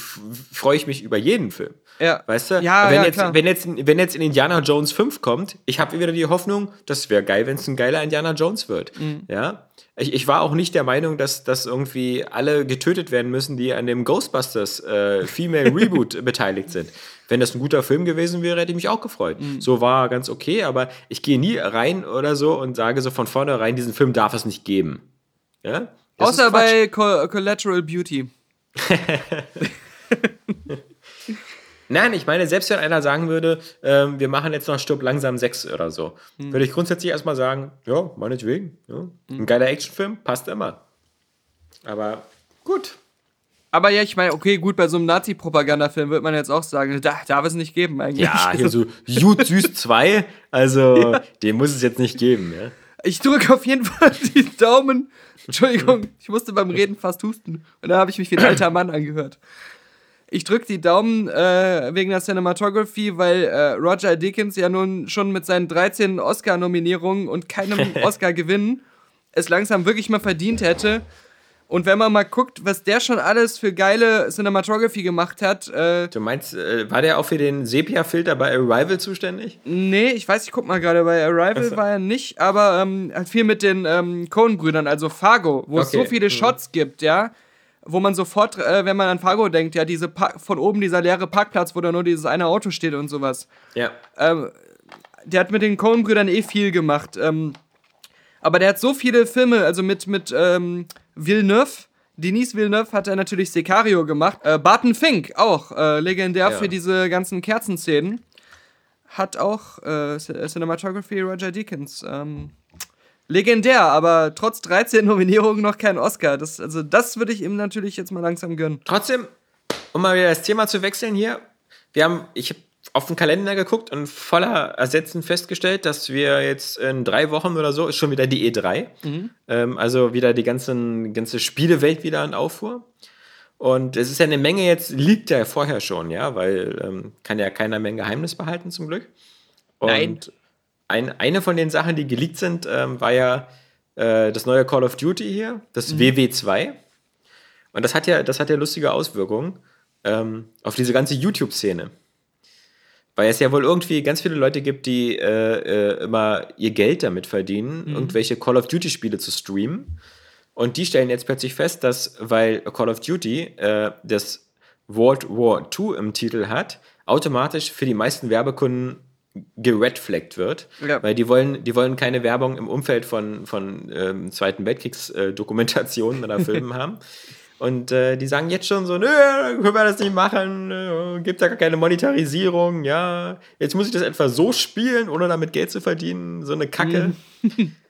freue ich mich über jeden Film. Ja. Weißt du? Ja, wenn, ja, jetzt, klar. wenn, jetzt, wenn jetzt in Indiana Jones 5 kommt, ich habe wieder die Hoffnung, das wäre geil, wenn es ein geiler Indiana Jones wird. Mhm. Ja. Ich, ich, war auch nicht der Meinung, dass, dass irgendwie alle getötet werden müssen, die an dem Ghostbusters äh, Female Reboot beteiligt sind. Wenn das ein guter Film gewesen wäre, hätte ich mich auch gefreut. Mhm. So war ganz okay, aber ich gehe nie rein oder so und sage so von vornherein, diesen Film darf es nicht geben. Ja? Außer bei Co Collateral Beauty. Nein, ich meine, selbst wenn einer sagen würde, ähm, wir machen jetzt noch Stirb langsam 6 oder so, hm. würde ich grundsätzlich erstmal sagen, ja, meinetwegen. Ja. Hm. Ein geiler Actionfilm passt immer. Aber gut. Aber ja, ich meine, okay, gut, bei so einem Nazi-Propagandafilm wird man jetzt auch sagen, da darf es nicht geben eigentlich. Ja, hier so Jut Süß 2, also ja. den muss es jetzt nicht geben, ja. Ich drücke auf jeden Fall die Daumen. Entschuldigung, ich musste beim Reden fast husten. Und da habe ich mich wie ein alter Mann angehört. Ich drücke die Daumen äh, wegen der Cinematography, weil äh, Roger Dickens ja nun schon mit seinen 13 Oscar-Nominierungen und keinem Oscar gewinnen es langsam wirklich mal verdient hätte. Und wenn man mal guckt, was der schon alles für geile Cinematography gemacht hat. Äh, du meinst, äh, war der auch für den Sepia-Filter bei Arrival zuständig? Nee, ich weiß, ich guck mal gerade, bei Arrival war er nicht, aber ähm, hat viel mit den ähm, Coen-Brüdern, also Fargo, wo okay. es so viele mhm. Shots gibt, ja. Wo man sofort, äh, wenn man an Fargo denkt, ja, diese pa von oben dieser leere Parkplatz, wo da nur dieses eine Auto steht und sowas. Ja. Ähm, der hat mit den Coen-Brüdern eh viel gemacht. Ähm, aber der hat so viele Filme, also mit, mit ähm, Villeneuve. Denis Villeneuve hat er natürlich Sicario gemacht. Äh, Barton Fink auch, äh, legendär ja. für diese ganzen Kerzenszenen. Hat auch äh, Cinematography Roger Deakins. Ähm, legendär, aber trotz 13 Nominierungen noch kein Oscar. Das, also das würde ich ihm natürlich jetzt mal langsam gönnen. Trotzdem, um mal wieder das Thema zu wechseln hier. Wir haben, ich habe auf den Kalender geguckt und voller Ersetzen festgestellt, dass wir jetzt in drei Wochen oder so ist schon wieder die E3. Mhm. Ähm, also wieder die ganzen, ganze Spielewelt wieder in Aufruhr. Und es ist ja eine Menge jetzt, liegt ja vorher schon, ja, weil ähm, kann ja keiner mehr ein Geheimnis behalten, zum Glück. Und Nein. Ein, eine von den Sachen, die geleakt sind, ähm, war ja äh, das neue Call of Duty hier, das mhm. WW2. Und das hat ja, das hat ja lustige Auswirkungen ähm, auf diese ganze YouTube-Szene. Weil es ja wohl irgendwie ganz viele Leute gibt, die äh, äh, immer ihr Geld damit verdienen, mhm. irgendwelche Call of Duty-Spiele zu streamen. Und die stellen jetzt plötzlich fest, dass, weil Call of Duty äh, das World War II im Titel hat, automatisch für die meisten Werbekunden geredflaggt wird, ja. weil die wollen, die wollen keine Werbung im Umfeld von, von ähm, Zweiten Weltkriegsdokumentationen äh, oder Filmen haben. Und äh, die sagen jetzt schon so, nö, können wir das nicht machen, äh, gibt da gar keine Monetarisierung, ja. Jetzt muss ich das etwa so spielen, ohne damit Geld zu verdienen, so eine Kacke. Mhm.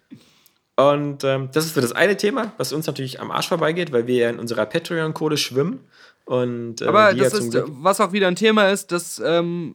Und ähm, das ist so das eine Thema, was uns natürlich am Arsch vorbeigeht, weil wir ja in unserer Patreon-Code schwimmen. Und, äh, Aber das ist, was auch wieder ein Thema ist, das ähm,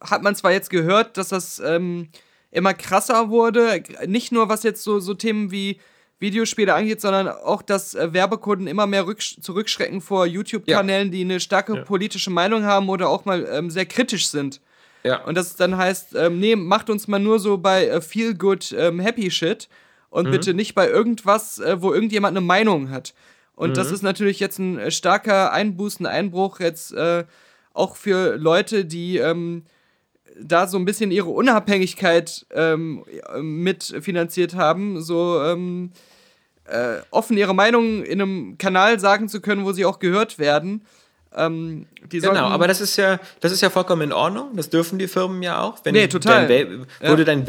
hat man zwar jetzt gehört, dass das ähm, immer krasser wurde, nicht nur was jetzt so, so Themen wie Videospiele angeht, sondern auch, dass äh, Werbekunden immer mehr zurückschrecken vor YouTube-Kanälen, ja. die eine starke ja. politische Meinung haben oder auch mal ähm, sehr kritisch sind. Ja. Und das dann heißt, ähm, nee, macht uns mal nur so bei äh, Feel Good ähm, Happy Shit und mhm. bitte nicht bei irgendwas, äh, wo irgendjemand eine Meinung hat. Und mhm. das ist natürlich jetzt ein starker Einbuß, ein Einbruch jetzt äh, auch für Leute, die ähm, da so ein bisschen ihre Unabhängigkeit ähm, mitfinanziert haben, so ähm, äh, offen ihre Meinung in einem Kanal sagen zu können, wo sie auch gehört werden. Ähm, genau, aber das ist ja, das ist ja vollkommen in Ordnung. Das dürfen die Firmen ja auch. Wenn nee, total. Dein wo, ja. du dein,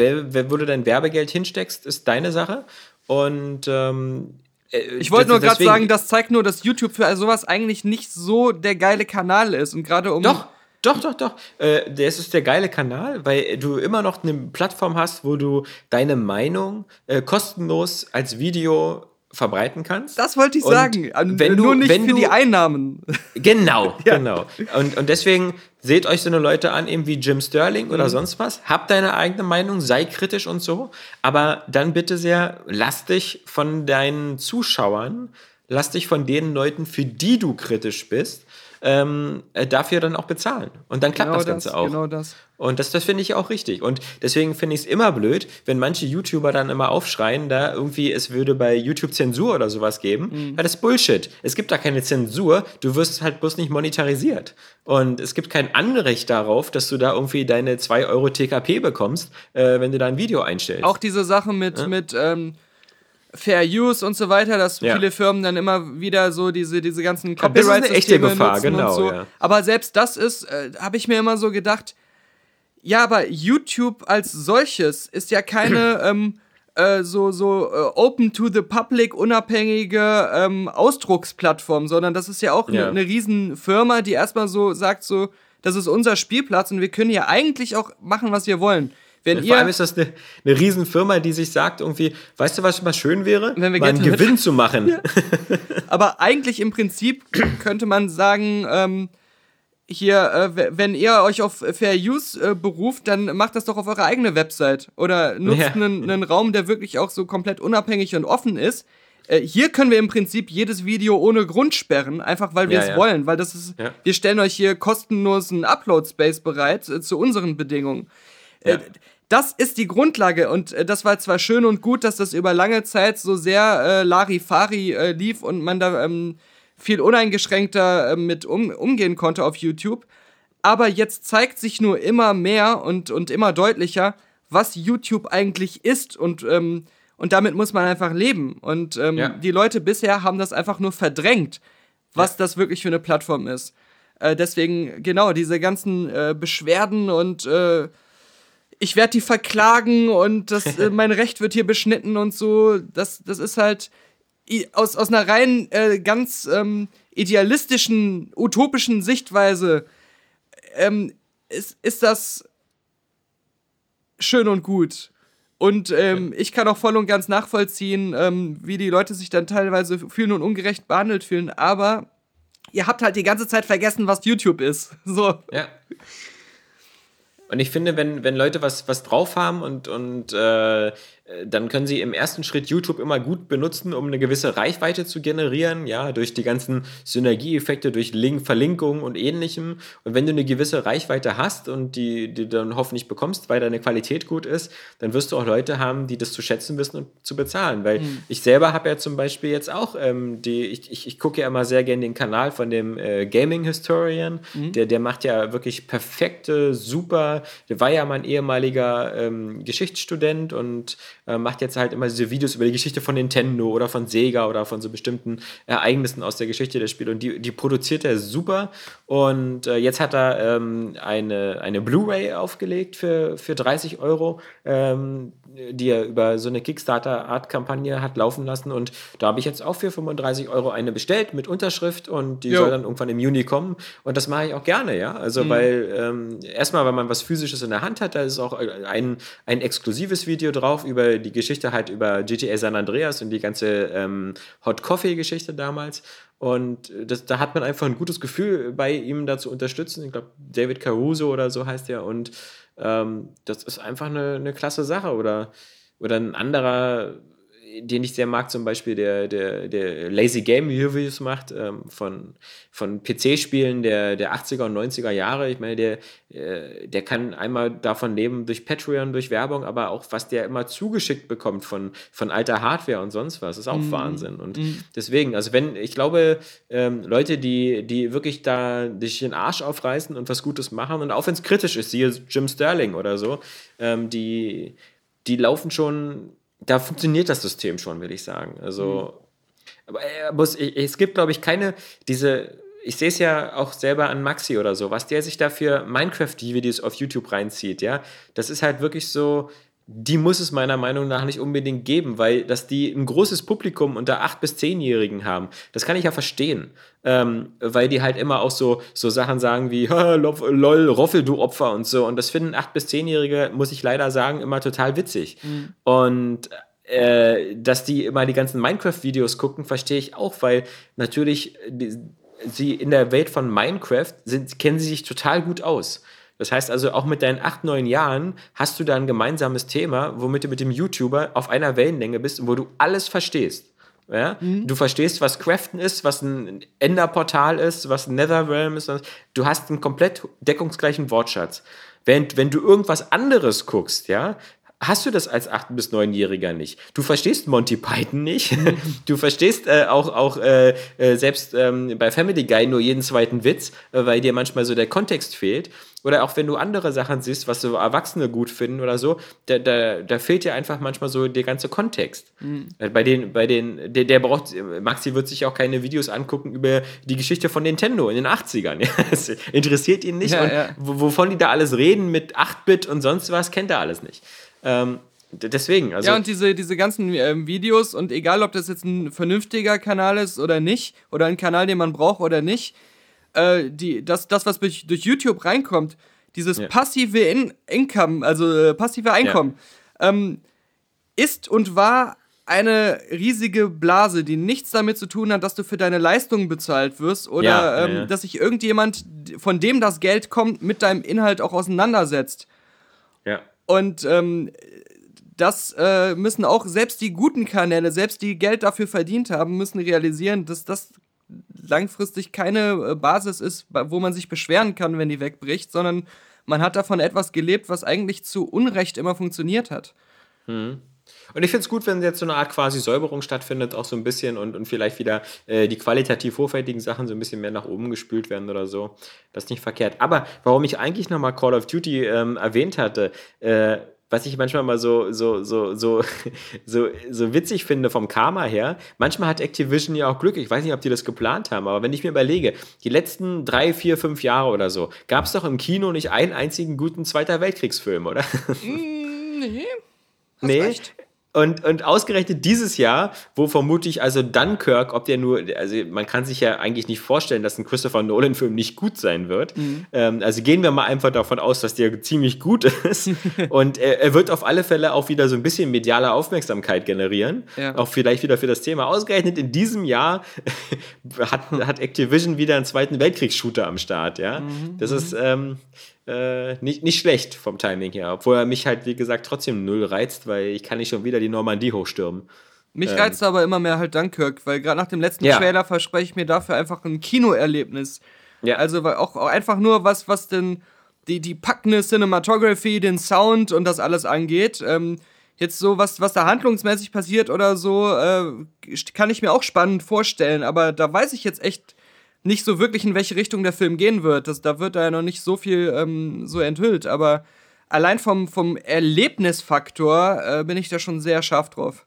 wo du dein Werbegeld hinsteckst, ist deine Sache. Und ähm, äh, ich wollte nur gerade sagen, das zeigt nur, dass YouTube für sowas eigentlich nicht so der geile Kanal ist. Und gerade um. Doch, doch, doch, doch. Äh, das ist der geile Kanal, weil du immer noch eine Plattform hast, wo du deine Meinung äh, kostenlos als Video verbreiten kannst. Das wollte ich und sagen. Wenn du, Nur nicht wenn für du, die Einnahmen. Genau, ja. genau. Und, und deswegen seht euch so eine Leute an, eben wie Jim Sterling oder mhm. sonst was. Hab deine eigene Meinung, sei kritisch und so. Aber dann bitte sehr, lass dich von deinen Zuschauern, lass dich von den Leuten, für die du kritisch bist, ähm, äh, dafür dann auch bezahlen. Und dann klappt genau das Ganze auch. Genau das. Und das, das finde ich auch richtig. Und deswegen finde ich es immer blöd, wenn manche YouTuber dann immer aufschreien, da irgendwie es würde bei YouTube Zensur oder sowas geben. Mhm. Weil das ist Bullshit. Es gibt da keine Zensur. Du wirst halt bloß nicht monetarisiert. Und es gibt kein Anrecht darauf, dass du da irgendwie deine 2 Euro TKP bekommst, äh, wenn du da ein Video einstellst. Auch diese Sache mit, ja? mit ähm Fair Use und so weiter, dass ja. viele Firmen dann immer wieder so diese, diese ganzen Copyright Das ist eine echte Gefahr, genau. So. Ja. Aber selbst das ist, äh, habe ich mir immer so gedacht, ja, aber YouTube als solches ist ja keine ähm, äh, so, so äh, open to the public, unabhängige ähm, Ausdrucksplattform, sondern das ist ja auch eine ja. ne Riesenfirma, die erstmal so sagt so, Das ist unser Spielplatz und wir können hier eigentlich auch machen, was wir wollen. Wenn Vor allem ist das eine, eine Riesenfirma, die sich sagt, irgendwie, weißt du, was mal schön wäre? Wenn wir mal einen Gewinn zu machen. Ja. Aber eigentlich im Prinzip könnte man sagen, ähm, hier, äh, wenn ihr euch auf Fair Use äh, beruft, dann macht das doch auf eure eigene Website. Oder nutzt ja. einen, einen Raum, der wirklich auch so komplett unabhängig und offen ist. Äh, hier können wir im Prinzip jedes Video ohne Grund sperren, einfach weil wir ja, es ja. wollen, weil das ist, wir stellen euch hier kostenlosen Upload-Space bereit äh, zu unseren Bedingungen. Äh, das ist die Grundlage und äh, das war zwar schön und gut, dass das über lange Zeit so sehr äh, Larifari lief und man da ähm, viel uneingeschränkter äh, mit um, umgehen konnte auf YouTube. Aber jetzt zeigt sich nur immer mehr und, und immer deutlicher, was YouTube eigentlich ist und, ähm, und damit muss man einfach leben. Und ähm, ja. die Leute bisher haben das einfach nur verdrängt, was ja. das wirklich für eine Plattform ist. Äh, deswegen, genau, diese ganzen äh, Beschwerden und äh, ich werde die verklagen und das, äh, mein Recht wird hier beschnitten und so, das, das ist halt aus, aus einer rein äh, ganz ähm, idealistischen, utopischen Sichtweise ähm, ist, ist das schön und gut. Und ähm, ich kann auch voll und ganz nachvollziehen, ähm, wie die Leute sich dann teilweise fühlen und ungerecht behandelt fühlen. Aber ihr habt halt die ganze Zeit vergessen, was YouTube ist. So. Ja. Und ich finde, wenn, wenn Leute was, was drauf haben und, und äh, dann können sie im ersten Schritt YouTube immer gut benutzen, um eine gewisse Reichweite zu generieren, ja, durch die ganzen Synergieeffekte, durch Link, Verlinkungen und ähnlichem. Und wenn du eine gewisse Reichweite hast und die, die dann hoffentlich bekommst, weil deine Qualität gut ist, dann wirst du auch Leute haben, die das zu schätzen wissen und zu bezahlen. Weil mhm. ich selber habe ja zum Beispiel jetzt auch ähm, die, ich, ich, ich gucke ja immer sehr gerne den Kanal von dem äh, Gaming Historian, mhm. der, der macht ja wirklich perfekte, super, der war ja mein ehemaliger ähm, Geschichtsstudent und äh, macht jetzt halt immer diese Videos über die Geschichte von Nintendo oder von Sega oder von so bestimmten Ereignissen aus der Geschichte der Spiele. Und die, die produziert er super. Und äh, jetzt hat er ähm, eine, eine Blu-ray aufgelegt für, für 30 Euro. Ähm, die er über so eine Kickstarter-Art-Kampagne hat laufen lassen. Und da habe ich jetzt auch für 35 Euro eine bestellt mit Unterschrift und die jo. soll dann irgendwann im Juni kommen. Und das mache ich auch gerne, ja. Also, mhm. weil ähm, erstmal, weil man was Physisches in der Hand hat, da ist auch ein, ein exklusives Video drauf über die Geschichte halt über GTA San Andreas und die ganze ähm, Hot Coffee-Geschichte damals. Und das, da hat man einfach ein gutes Gefühl, bei ihm da zu unterstützen. Ich glaube, David Caruso oder so heißt er. Und ähm, das ist einfach eine, eine klasse Sache. Oder, oder ein anderer den ich sehr mag, zum Beispiel der, der, der Lazy Game Reviews macht ähm, von, von PC-Spielen der, der 80er und 90er Jahre. Ich meine, der, äh, der kann einmal davon leben durch Patreon, durch Werbung, aber auch was der immer zugeschickt bekommt von, von alter Hardware und sonst was, ist auch mm. Wahnsinn. Und mm. deswegen, also wenn, ich glaube, ähm, Leute, die, die wirklich da sich den Arsch aufreißen und was Gutes machen und auch wenn es kritisch ist, siehe Jim Sterling oder so, ähm, die, die laufen schon da funktioniert das System schon, will ich sagen. Also, mhm. aber, aber es, es gibt, glaube ich, keine, diese, ich sehe es ja auch selber an Maxi oder so, was der sich da für Minecraft-Videos auf YouTube reinzieht, ja, das ist halt wirklich so, die muss es meiner Meinung nach nicht unbedingt geben, weil dass die ein großes Publikum unter 8- bis 10-Jährigen haben, das kann ich ja verstehen. Ähm, weil die halt immer auch so, so Sachen sagen wie, lol, Roffel, du Opfer und so. Und das finden 8- bis 10-Jährige, muss ich leider sagen, immer total witzig. Mhm. Und äh, dass die immer die ganzen Minecraft-Videos gucken, verstehe ich auch, weil natürlich die, sie in der Welt von Minecraft sind, kennen sie sich total gut aus. Das heißt also, auch mit deinen acht, neun Jahren hast du da ein gemeinsames Thema, womit du mit dem YouTuber auf einer Wellenlänge bist und wo du alles verstehst. Ja? Mhm. Du verstehst, was Craften ist, was ein Enderportal ist, was ein Netherrealm ist. Du hast einen komplett deckungsgleichen Wortschatz. Während, wenn du irgendwas anderes guckst, ja, hast du das als 8- bis 9-Jähriger nicht. Du verstehst Monty Python nicht. Du verstehst äh, auch, auch äh, äh, selbst ähm, bei Family Guy nur jeden zweiten Witz, äh, weil dir manchmal so der Kontext fehlt. Oder auch wenn du andere Sachen siehst, was so Erwachsene gut finden oder so, da, da, da fehlt dir einfach manchmal so der ganze Kontext. Mhm. Bei den, bei den, der, der braucht, Maxi wird sich auch keine Videos angucken über die Geschichte von Nintendo in den 80ern. Ja? Das interessiert ihn nicht. Ja, und ja. wovon die da alles reden mit 8-Bit und sonst was, kennt er alles nicht. Ähm, deswegen, also. Ja, und diese, diese ganzen ähm, Videos, und egal ob das jetzt ein vernünftiger Kanal ist oder nicht, oder ein Kanal, den man braucht oder nicht, äh, die, das, das, was durch, durch YouTube reinkommt, dieses ja. passive In Income, also äh, passive Einkommen, ja. ähm, ist und war eine riesige Blase, die nichts damit zu tun hat, dass du für deine Leistungen bezahlt wirst oder ja, ähm, dass sich irgendjemand, von dem das Geld kommt, mit deinem Inhalt auch auseinandersetzt. Und ähm, das äh, müssen auch selbst die guten Kanäle, selbst die Geld dafür verdient haben, müssen realisieren, dass das langfristig keine äh, Basis ist, wo man sich beschweren kann, wenn die wegbricht, sondern man hat davon etwas gelebt, was eigentlich zu Unrecht immer funktioniert hat. Mhm. Und ich finde es gut, wenn jetzt so eine Art quasi Säuberung stattfindet, auch so ein bisschen und, und vielleicht wieder äh, die qualitativ hochwertigen Sachen so ein bisschen mehr nach oben gespült werden oder so. Das ist nicht verkehrt. Aber warum ich eigentlich nochmal Call of Duty ähm, erwähnt hatte, äh, was ich manchmal mal so, so, so, so, so, so witzig finde vom Karma her, manchmal hat Activision ja auch Glück. Ich weiß nicht, ob die das geplant haben, aber wenn ich mir überlege, die letzten drei, vier, fünf Jahre oder so, gab es doch im Kino nicht einen einzigen guten Zweiter Weltkriegsfilm, oder? Mm, nee. Hast nee, recht. Und, und ausgerechnet dieses Jahr, wo vermutlich also Dunkirk, ob der nur, also man kann sich ja eigentlich nicht vorstellen, dass ein Christopher Nolan-Film nicht gut sein wird. Mhm. Ähm, also gehen wir mal einfach davon aus, dass der ziemlich gut ist. und er, er, wird auf alle Fälle auch wieder so ein bisschen mediale Aufmerksamkeit generieren. Ja. Auch vielleicht wieder für das Thema. Ausgerechnet in diesem Jahr hat, hat Activision wieder einen Zweiten Weltkriegs-Shooter am Start. Ja? Mhm. Das ist. Ähm, äh, nicht, nicht schlecht vom Timing her. Obwohl er mich halt, wie gesagt, trotzdem null reizt, weil ich kann nicht schon wieder die Normandie hochstürmen. Mich ähm. reizt aber immer mehr halt Dunkirk, weil gerade nach dem letzten ja. Trailer verspreche ich mir dafür einfach ein Kinoerlebnis. Ja. Also weil auch, auch einfach nur was, was denn die, die packende Cinematography, den Sound und das alles angeht. Ähm, jetzt so, was, was da handlungsmäßig passiert oder so, äh, kann ich mir auch spannend vorstellen, aber da weiß ich jetzt echt nicht so wirklich, in welche Richtung der Film gehen wird. Das, da wird da ja noch nicht so viel ähm, so enthüllt, aber allein vom, vom Erlebnisfaktor äh, bin ich da schon sehr scharf drauf.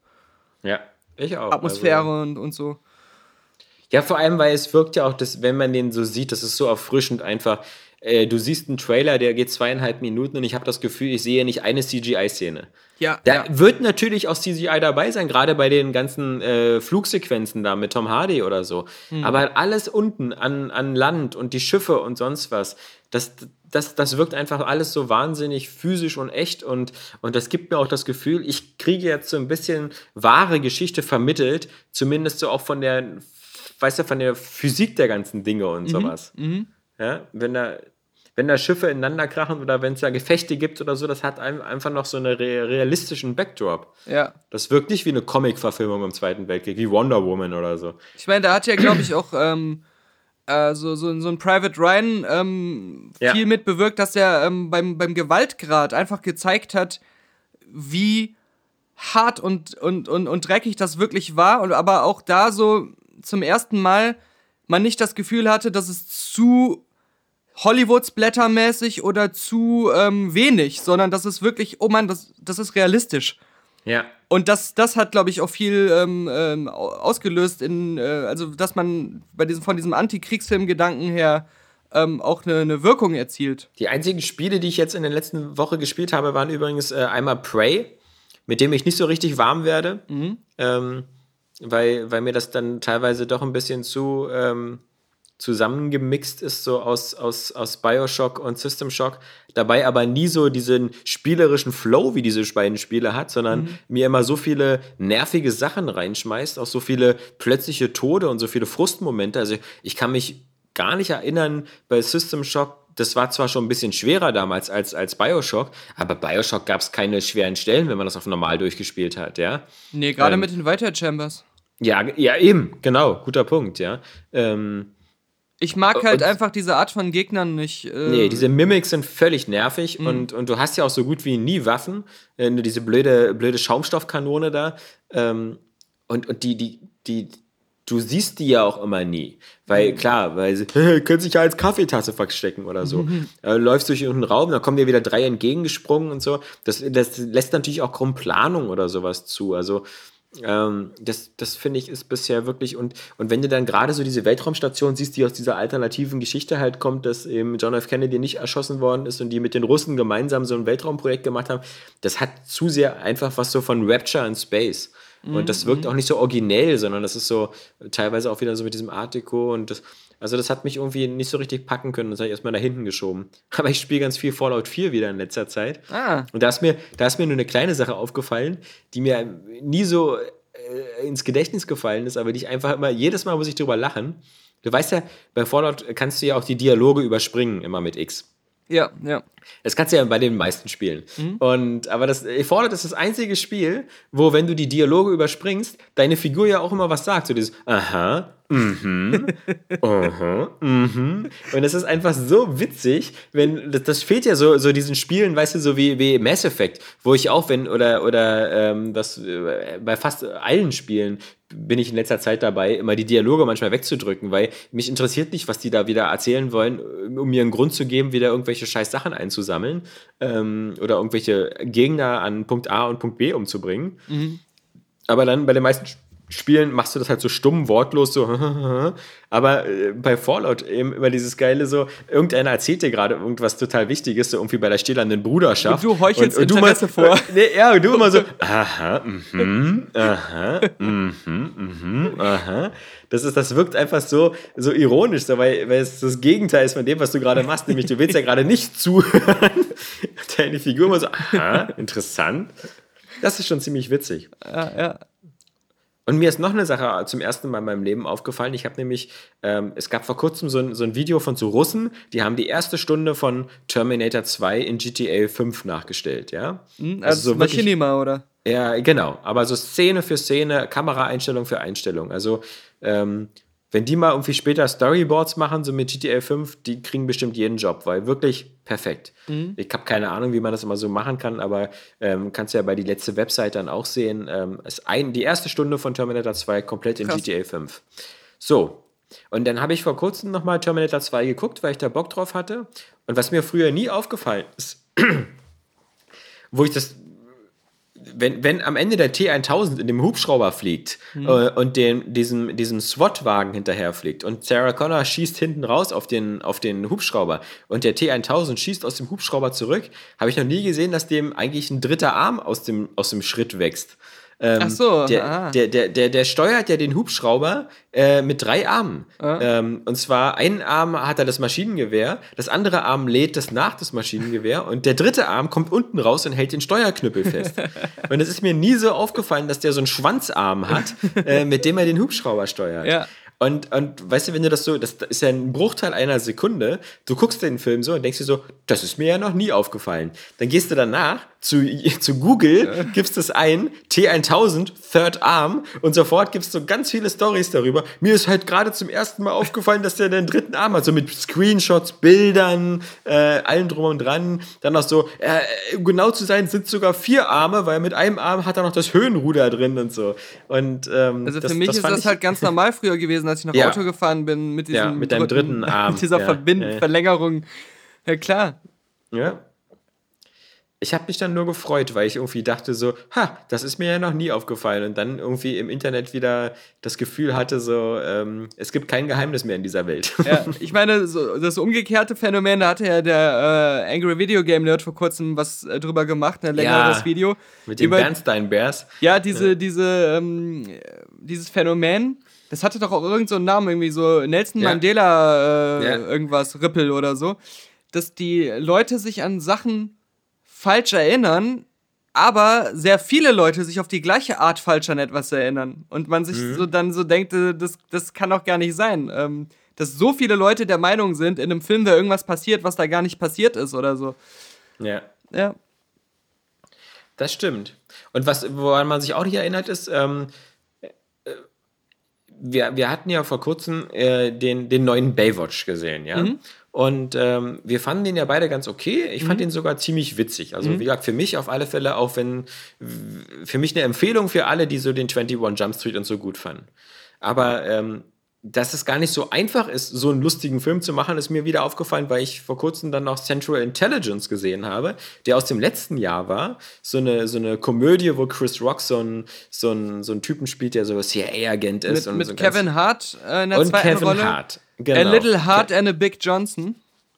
Ja, ich auch. Atmosphäre also, und, und so. Ja, vor allem, weil es wirkt ja auch, dass, wenn man den so sieht, das ist so erfrischend einfach. Äh, du siehst einen Trailer, der geht zweieinhalb Minuten und ich habe das Gefühl, ich sehe nicht eine CGI-Szene. Ja. Da ja. wird natürlich auch CGI dabei sein, gerade bei den ganzen äh, Flugsequenzen da mit Tom Hardy oder so. Hm. Aber alles unten an, an Land und die Schiffe und sonst was, das, das, das wirkt einfach alles so wahnsinnig physisch und echt und, und das gibt mir auch das Gefühl, ich kriege jetzt so ein bisschen wahre Geschichte vermittelt, zumindest so auch von der, weißt du, von der Physik der ganzen Dinge und mhm. sowas. Mhm. Ja, wenn da, wenn da Schiffe ineinander krachen oder wenn es da Gefechte gibt oder so, das hat einfach noch so einen realistischen Backdrop. Ja. Das wirkt nicht wie eine Comic-Verfilmung im Zweiten Weltkrieg, wie Wonder Woman oder so. Ich meine, da hat ja, glaube ich, auch ähm, äh, so, so, so ein Private Ryan ähm, ja. viel mit bewirkt, dass er ähm, beim, beim Gewaltgrad einfach gezeigt hat, wie hart und, und, und, und dreckig das wirklich war. Und aber auch da so zum ersten Mal man nicht das Gefühl hatte, dass es zu Hollywood-Splatter-mäßig oder zu ähm, wenig, sondern das ist wirklich, oh Mann, das, das ist realistisch. Ja. Und das, das hat, glaube ich, auch viel ähm, ähm, ausgelöst in, äh, also dass man bei diesem, von diesem Anti-Kriegsfilm-Gedanken her ähm, auch eine, eine, Wirkung erzielt. Die einzigen Spiele, die ich jetzt in der letzten Woche gespielt habe, waren übrigens äh, einmal Prey, mit dem ich nicht so richtig warm werde, mhm. Ähm, weil, weil mir das dann teilweise doch ein bisschen zu ähm, zusammengemixt ist, so aus, aus, aus Bioshock und System Shock, dabei aber nie so diesen spielerischen Flow, wie diese beiden Spiele hat, sondern mhm. mir immer so viele nervige Sachen reinschmeißt, auch so viele plötzliche Tode und so viele Frustmomente. Also ich kann mich gar nicht erinnern bei System Shock, das war zwar schon ein bisschen schwerer damals als, als Bioshock, aber Bioshock gab es keine schweren Stellen, wenn man das auf normal durchgespielt hat, ja. Nee, gerade ähm, mit den Weiter Chambers. Ja, ja, eben, genau, guter Punkt, ja. Ähm, ich mag halt und, einfach diese Art von Gegnern nicht. Äh nee, diese Mimics sind völlig nervig mhm. und, und du hast ja auch so gut wie nie Waffen. Äh, nur diese blöde, blöde Schaumstoffkanone da. Ähm, und, und die, die, die, du siehst die ja auch immer nie. Weil, mhm. klar, weil sie können sich ja als Kaffeetasse verstecken oder so. Mhm. Äh, läufst durch irgendeinen Raum, da kommen dir wieder drei entgegengesprungen und so. Das, das lässt natürlich auch kaum Planung oder sowas zu. Also, ähm, das das finde ich ist bisher wirklich und, und wenn du dann gerade so diese Weltraumstation siehst, die aus dieser alternativen Geschichte halt kommt, dass eben John F. Kennedy nicht erschossen worden ist und die mit den Russen gemeinsam so ein Weltraumprojekt gemacht haben, das hat zu sehr einfach was so von Rapture in Space. Und das wirkt mhm. auch nicht so originell, sondern das ist so teilweise auch wieder so mit diesem Art Deco und das, Also das hat mich irgendwie nicht so richtig packen können. Das habe ich erstmal nach hinten geschoben. Aber ich spiele ganz viel Fallout 4 wieder in letzter Zeit. Ah. Und da ist, mir, da ist mir nur eine kleine Sache aufgefallen, die mir nie so äh, ins Gedächtnis gefallen ist, aber die ich einfach immer, jedes Mal muss ich drüber lachen. Du weißt ja, bei Fallout kannst du ja auch die Dialoge überspringen, immer mit X. Ja, ja. Das kannst du ja bei den meisten Spielen. Mhm. Und, aber das Fallout ist das einzige Spiel, wo, wenn du die Dialoge überspringst, deine Figur ja auch immer was sagt. So dieses, aha, mhm, aha, mhm. Und es ist einfach so witzig, wenn, das, das, fehlt ja so, so diesen Spielen, weißt du, so wie, wie Mass Effect, wo ich auch, wenn, oder, oder ähm, das, äh, bei fast allen Spielen, bin ich in letzter Zeit dabei, immer die Dialoge manchmal wegzudrücken, weil mich interessiert nicht, was die da wieder erzählen wollen, um mir einen Grund zu geben, wieder irgendwelche scheiß Sachen einzusammeln ähm, oder irgendwelche Gegner an Punkt A und Punkt B umzubringen. Mhm. Aber dann bei den meisten Spielen machst du das halt so stumm, wortlos, so. Aber äh, bei Fallout eben immer dieses geile so, irgendeiner erzählt dir gerade irgendwas total Wichtiges, so irgendwie bei der stählernen Bruderschaft. Und du heuchelst und, und Interesse du mal, vor. Nee, ja, und du immer so, aha, mhm, aha, mhm, mhm, aha. Das, ist, das wirkt einfach so, so ironisch, so, weil, weil es das Gegenteil ist von dem, was du gerade machst, nämlich du willst ja gerade nicht zuhören. Deine Figur immer so, aha, interessant. Das ist schon ziemlich witzig. Ja, ja. Und mir ist noch eine Sache zum ersten Mal in meinem Leben aufgefallen. Ich habe nämlich, ähm, es gab vor kurzem so ein, so ein Video von so Russen, die haben die erste Stunde von Terminator 2 in GTA 5 nachgestellt, ja? Mhm, also, also so Machinima, oder? Ja, genau. Aber so Szene für Szene, Kameraeinstellung für Einstellung. Also ähm, wenn die mal irgendwie später Storyboards machen, so mit GTA 5, die kriegen bestimmt jeden Job, weil wirklich perfekt. Mhm. Ich habe keine Ahnung, wie man das immer so machen kann, aber ähm, kannst ja bei die letzte Website dann auch sehen. Ähm, ist ein, die erste Stunde von Terminator 2 komplett in Krass. GTA 5. So. Und dann habe ich vor kurzem nochmal Terminator 2 geguckt, weil ich da Bock drauf hatte. Und was mir früher nie aufgefallen ist, wo ich das wenn, wenn am Ende der T1000 in dem Hubschrauber fliegt mhm. äh, und den, diesem, diesem SWAT-Wagen hinterher fliegt und Sarah Connor schießt hinten raus auf den, auf den Hubschrauber und der T1000 schießt aus dem Hubschrauber zurück, habe ich noch nie gesehen, dass dem eigentlich ein dritter Arm aus dem, aus dem Schritt wächst. Ähm, Ach so, der, der, der, der, der steuert ja den Hubschrauber äh, mit drei Armen. Ah. Ähm, und zwar einen Arm hat er das Maschinengewehr, das andere Arm lädt das nach das Maschinengewehr und der dritte Arm kommt unten raus und hält den Steuerknüppel fest. und es ist mir nie so aufgefallen, dass der so einen Schwanzarm hat, äh, mit dem er den Hubschrauber steuert. Ja. Und, und weißt du, wenn du das so, das ist ja ein Bruchteil einer Sekunde, du guckst den Film so und denkst dir so, das ist mir ja noch nie aufgefallen. Dann gehst du danach zu, zu Google, gibst es ein, T1000, Third Arm, und sofort gibst du ganz viele Stories darüber. Mir ist halt gerade zum ersten Mal aufgefallen, dass der den dritten Arm hat, so mit Screenshots, Bildern, äh, allen drum und dran. Dann noch so, äh, genau zu sein, sind sogar vier Arme, weil mit einem Arm hat er noch das Höhenruder drin und so. Und, ähm, also für das, mich das ist das halt ganz normal früher gewesen, als ich noch ja. Auto gefahren bin, mit diesem ja, mit deinem dritten, dritten Arm. Mit dieser ja, Verbind Verlängerung. Ja, klar. Ja ich habe mich dann nur gefreut, weil ich irgendwie dachte so, ha, das ist mir ja noch nie aufgefallen und dann irgendwie im Internet wieder das Gefühl hatte so, ähm, es gibt kein Geheimnis mehr in dieser Welt. Ja, ich meine, so, das umgekehrte Phänomen, da hatte ja der äh, Angry Video Game Nerd vor kurzem was äh, drüber gemacht, ein längeres ja, Video. Mit den Bernstein Bears. Ja, diese, ja. diese, ähm, dieses Phänomen, das hatte doch auch irgendeinen so Namen, irgendwie so Nelson. Mandela äh, irgendwas, Ripple oder so, dass die Leute sich an Sachen falsch erinnern, aber sehr viele Leute sich auf die gleiche Art falsch an etwas erinnern. Und man sich mhm. so dann so denkt, äh, das, das kann doch gar nicht sein. Ähm, dass so viele Leute der Meinung sind, in einem Film wäre irgendwas passiert, was da gar nicht passiert ist oder so. Ja. Ja. Das stimmt. Und was, woran man sich auch nicht erinnert, ist, ähm, äh, wir, wir hatten ja vor kurzem äh, den, den neuen Baywatch gesehen, ja. Mhm. Und ähm, wir fanden den ja beide ganz okay. Ich fand mhm. den sogar ziemlich witzig. Also, mhm. wie gesagt, für mich auf alle Fälle, auch wenn für mich eine Empfehlung für alle, die so den 21 Jump Street und so gut fanden. Aber ähm, dass es gar nicht so einfach ist, so einen lustigen Film zu machen, ist mir wieder aufgefallen, weil ich vor kurzem dann noch Central Intelligence gesehen habe, der aus dem letzten Jahr war. So eine, so eine Komödie, wo Chris Rock so einen so einen, so einen Typen spielt, der so CIA-Agent ist. Mit, und mit so Kevin Hart äh, in der und zweiten Kevin Rolle. Hart. Genau. A Little Hart and a Big Johnson.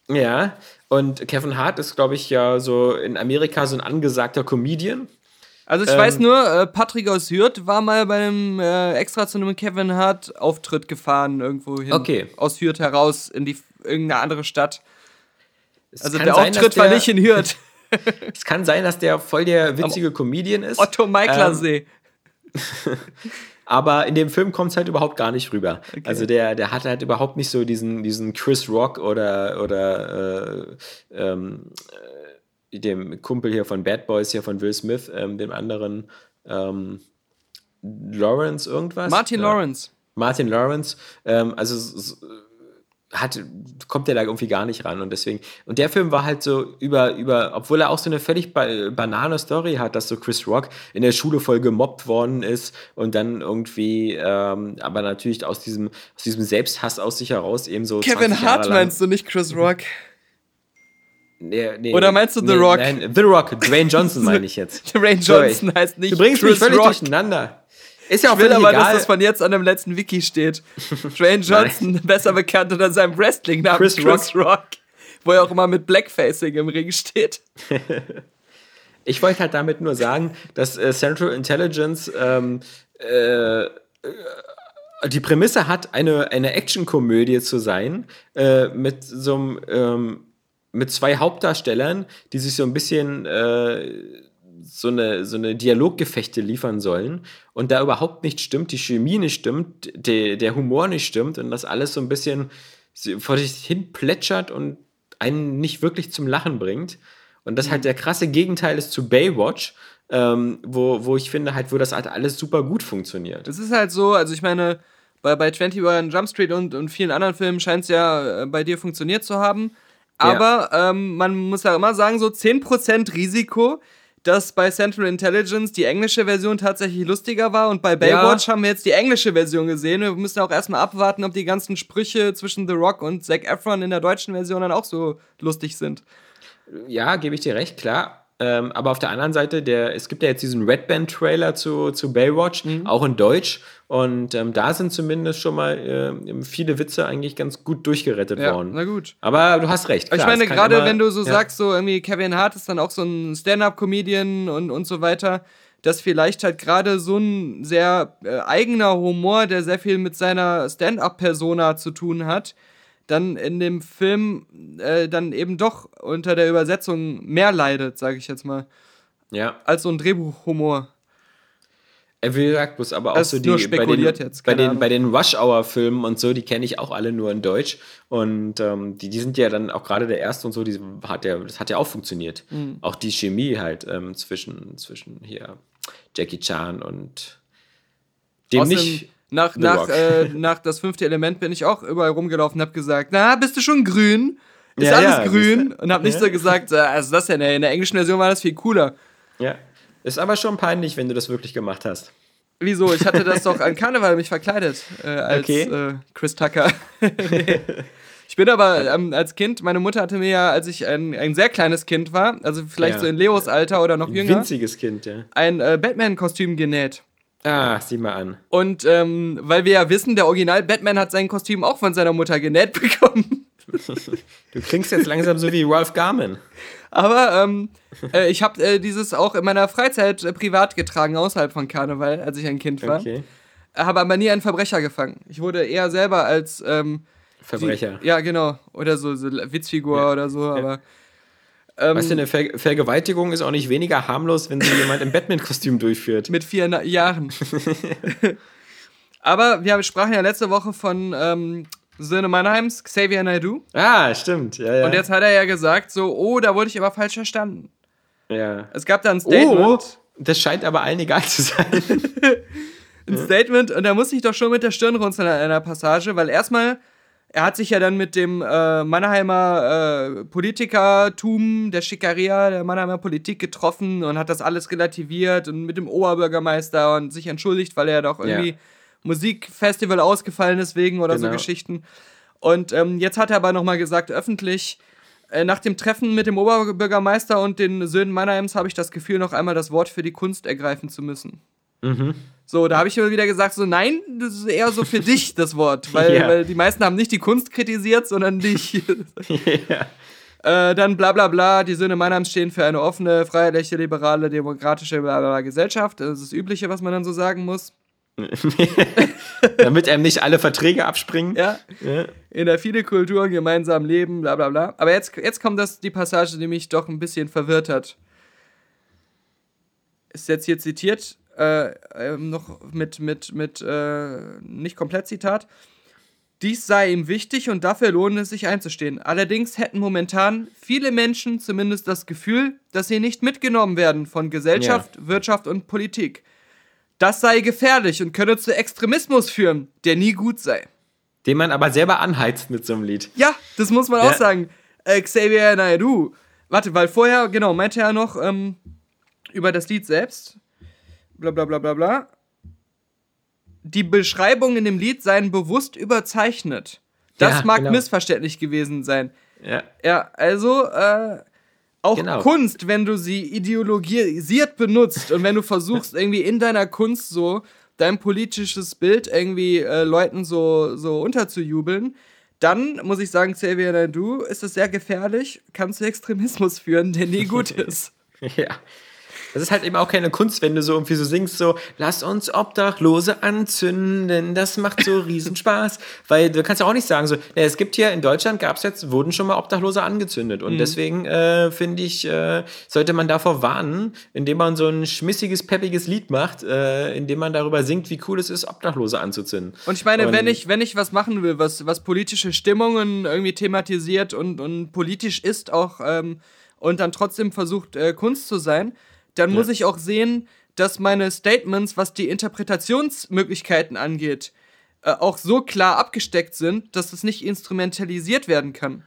Ja, und Kevin Hart ist, glaube ich, ja so in Amerika so ein angesagter Comedian. Also ich ähm, weiß nur, äh, Patrick aus Hürth war mal bei einem äh, extra zu einem Kevin Hart Auftritt gefahren irgendwo hin. Okay. Aus Hürth heraus in die irgendeine andere Stadt. Es also der sein, Auftritt der, war nicht in Hürth. es kann sein, dass der voll der witzige Comedian ist. Otto Meiklersee. Ähm, aber in dem Film kommt es halt überhaupt gar nicht rüber. Okay. Also der, der hat halt überhaupt nicht so diesen, diesen Chris Rock oder, oder äh, ähm, dem Kumpel hier von Bad Boys, hier von Will Smith, ähm, dem anderen ähm, Lawrence irgendwas. Martin ja. Lawrence. Martin Lawrence. Ähm, also hat, kommt der da irgendwie gar nicht ran und deswegen und der Film war halt so über über obwohl er auch so eine völlig ba banale Story hat dass so Chris Rock in der Schule voll gemobbt worden ist und dann irgendwie ähm, aber natürlich aus diesem aus diesem Selbsthass aus sich heraus eben so Kevin Hart meinst du nicht Chris Rock Nee, nee, Oder meinst du The nee, Rock? Nein, The Rock, Dwayne Johnson meine ich jetzt. Dwayne Johnson Sorry. heißt nicht Du bringst Chris mich völlig Rock. durcheinander. Ist ja auch will aber, egal. dass das von jetzt an dem letzten Wiki steht. Dwayne Johnson, besser bekannt unter seinem Wrestling-Namen Chris, Chris Rock. Rock. Wo er auch immer mit Blackfacing im Ring steht. ich wollte halt damit nur sagen, dass äh, Central Intelligence ähm, äh, die Prämisse hat, eine, eine Actionkomödie zu sein, äh, mit so einem ähm, mit zwei Hauptdarstellern, die sich so ein bisschen äh, so, eine, so eine Dialoggefechte liefern sollen und da überhaupt nicht stimmt, die Chemie nicht stimmt, der, der Humor nicht stimmt und das alles so ein bisschen vor sich hin plätschert und einen nicht wirklich zum Lachen bringt. Und das halt mhm. der krasse Gegenteil ist zu Baywatch, ähm, wo, wo ich finde halt, wo das halt alles super gut funktioniert. Das ist halt so, also ich meine, bei, bei 21 Jump Street und, und vielen anderen Filmen scheint es ja äh, bei dir funktioniert zu haben. Aber ja. ähm, man muss ja immer sagen, so 10% Risiko, dass bei Central Intelligence die englische Version tatsächlich lustiger war und bei Baywatch ja. haben wir jetzt die englische Version gesehen. Wir müssen auch erstmal abwarten, ob die ganzen Sprüche zwischen The Rock und Zac Efron in der deutschen Version dann auch so lustig sind. Ja, gebe ich dir recht, klar. Ähm, aber auf der anderen Seite, der, es gibt ja jetzt diesen Red Band-Trailer zu, zu Baywatch, mhm. auch in Deutsch. Und ähm, da sind zumindest schon mal äh, viele Witze eigentlich ganz gut durchgerettet ja, worden. Na gut. Aber du hast recht. Klar, ich meine, gerade wenn du so ja. sagst, so irgendwie Kevin Hart ist dann auch so ein Stand-up-Comedian und, und so weiter, dass vielleicht halt gerade so ein sehr äh, eigener Humor, der sehr viel mit seiner Stand-up-Persona zu tun hat, dann in dem Film äh, dann eben doch unter der Übersetzung mehr leidet, sage ich jetzt mal. Ja. Als so ein Drehbuchhumor. Äh, wie gesagt, bloß aber auch das so die bei den, jetzt, bei, den, bei den Rush-Hour-Filmen und so, die kenne ich auch alle nur in Deutsch. Und ähm, die, die sind ja dann auch gerade der erste und so, die hat ja, das hat ja auch funktioniert. Mhm. Auch die Chemie halt ähm, zwischen, zwischen hier Jackie Chan und dem Außerdem, nicht nach, nach, äh, nach das fünfte Element bin ich auch überall rumgelaufen und hab gesagt, na, bist du schon grün? Ist ja, alles ja, grün? Und hab nicht so gesagt, äh, also das ja, in der englischen Version war das viel cooler. Ja. Ist aber schon peinlich, wenn du das wirklich gemacht hast. Wieso? Ich hatte das doch an Karneval mich verkleidet äh, als okay. äh, Chris Tucker. ich bin aber ähm, als Kind, meine Mutter hatte mir ja, als ich ein, ein sehr kleines Kind war, also vielleicht ja. so in Leos Alter oder noch ein jünger, winziges Kind, ja. ein äh, Batman-Kostüm genäht. Ah, sieh mal an. Und ähm, weil wir ja wissen, der Original Batman hat sein Kostüm auch von seiner Mutter genäht bekommen. du klingst jetzt langsam so wie Ralph Garman. Aber ähm, äh, ich habe äh, dieses auch in meiner Freizeit äh, privat getragen, außerhalb von Karneval, als ich ein Kind war. Okay. Habe aber nie einen Verbrecher gefangen. Ich wurde eher selber als ähm, Verbrecher. Die, ja, genau. Oder so, so Witzfigur ja. oder so, ja. Ähm, weißt du, eine Ver Vergewaltigung ist auch nicht weniger harmlos, wenn sie jemand im Batman-Kostüm durchführt. Mit vier Na Jahren. Aber wir sprachen ja letzte Woche von ähm, Söhne Mannheims, Xavier Naidoo. Ah, stimmt. Ja, ja. Und jetzt hat er ja gesagt, so, oh, da wurde ich aber falsch verstanden. Ja. Es gab da ein Statement. Oh, das scheint aber allen egal zu sein. ein Statement, und da muss ich doch schon mit der Stirn runzeln in einer Passage, weil erstmal er hat sich ja dann mit dem äh, Mannheimer äh, Politikertum, der Schickeria, der Mannheimer Politik getroffen und hat das alles relativiert und mit dem Oberbürgermeister und sich entschuldigt, weil er doch irgendwie ja. Musikfestival ausgefallen ist wegen oder genau. so Geschichten. Und ähm, jetzt hat er aber nochmal gesagt, öffentlich, äh, nach dem Treffen mit dem Oberbürgermeister und den Söhnen Mannheims habe ich das Gefühl, noch einmal das Wort für die Kunst ergreifen zu müssen. Mhm. So, da habe ich immer wieder gesagt, so nein, das ist eher so für dich das Wort, weil, ja. weil die meisten haben nicht die Kunst kritisiert, sondern dich. ja. Äh, dann bla bla bla, die Söhne Mannheims stehen für eine offene, freiheitliche, liberale, demokratische bla, bla, bla Gesellschaft. Das ist das Übliche, was man dann so sagen muss. Damit einem nicht alle Verträge abspringen. Ja. ja. In der viele Kulturen gemeinsam leben, bla bla bla. Aber jetzt, jetzt kommt das, die Passage, die mich doch ein bisschen verwirrt hat. Ist jetzt hier zitiert, äh, äh, noch mit, mit, mit, äh, nicht komplett Zitat. Dies sei ihm wichtig und dafür lohne es sich einzustehen. Allerdings hätten momentan viele Menschen zumindest das Gefühl, dass sie nicht mitgenommen werden von Gesellschaft, ja. Wirtschaft und Politik. Das sei gefährlich und könne zu Extremismus führen, der nie gut sei. Den man aber selber anheizt mit so einem Lied. Ja, das muss man ja. auch sagen. Äh, Xavier Naidoo. Warte, weil vorher, genau, meinte er noch ähm, über das Lied selbst. Bla bla bla bla bla die Beschreibungen in dem Lied seien bewusst überzeichnet. Das ja, mag genau. missverständlich gewesen sein. Ja. Ja, also äh, auch genau. Kunst, wenn du sie ideologisiert benutzt und wenn du versuchst, irgendwie in deiner Kunst so dein politisches Bild irgendwie äh, Leuten so, so unterzujubeln, dann muss ich sagen, Xavier Naidoo, ist es sehr gefährlich, kann zu Extremismus führen, der nie gut ist. ja. Das ist halt eben auch keine Kunst, wenn du so irgendwie so singst, so, lass uns Obdachlose anzünden, das macht so Riesenspaß. Weil du kannst ja auch nicht sagen, so, ja, es gibt hier in Deutschland gab es jetzt, wurden schon mal Obdachlose angezündet. Und mhm. deswegen äh, finde ich, äh, sollte man davor warnen, indem man so ein schmissiges, peppiges Lied macht, äh, indem man darüber singt, wie cool es ist, Obdachlose anzuzünden. Und ich meine, und, wenn ich, wenn ich was machen will, was, was politische Stimmungen irgendwie thematisiert und, und politisch ist auch ähm, und dann trotzdem versucht, äh, Kunst zu sein, dann ja. muss ich auch sehen, dass meine Statements, was die Interpretationsmöglichkeiten angeht, äh, auch so klar abgesteckt sind, dass es nicht instrumentalisiert werden kann.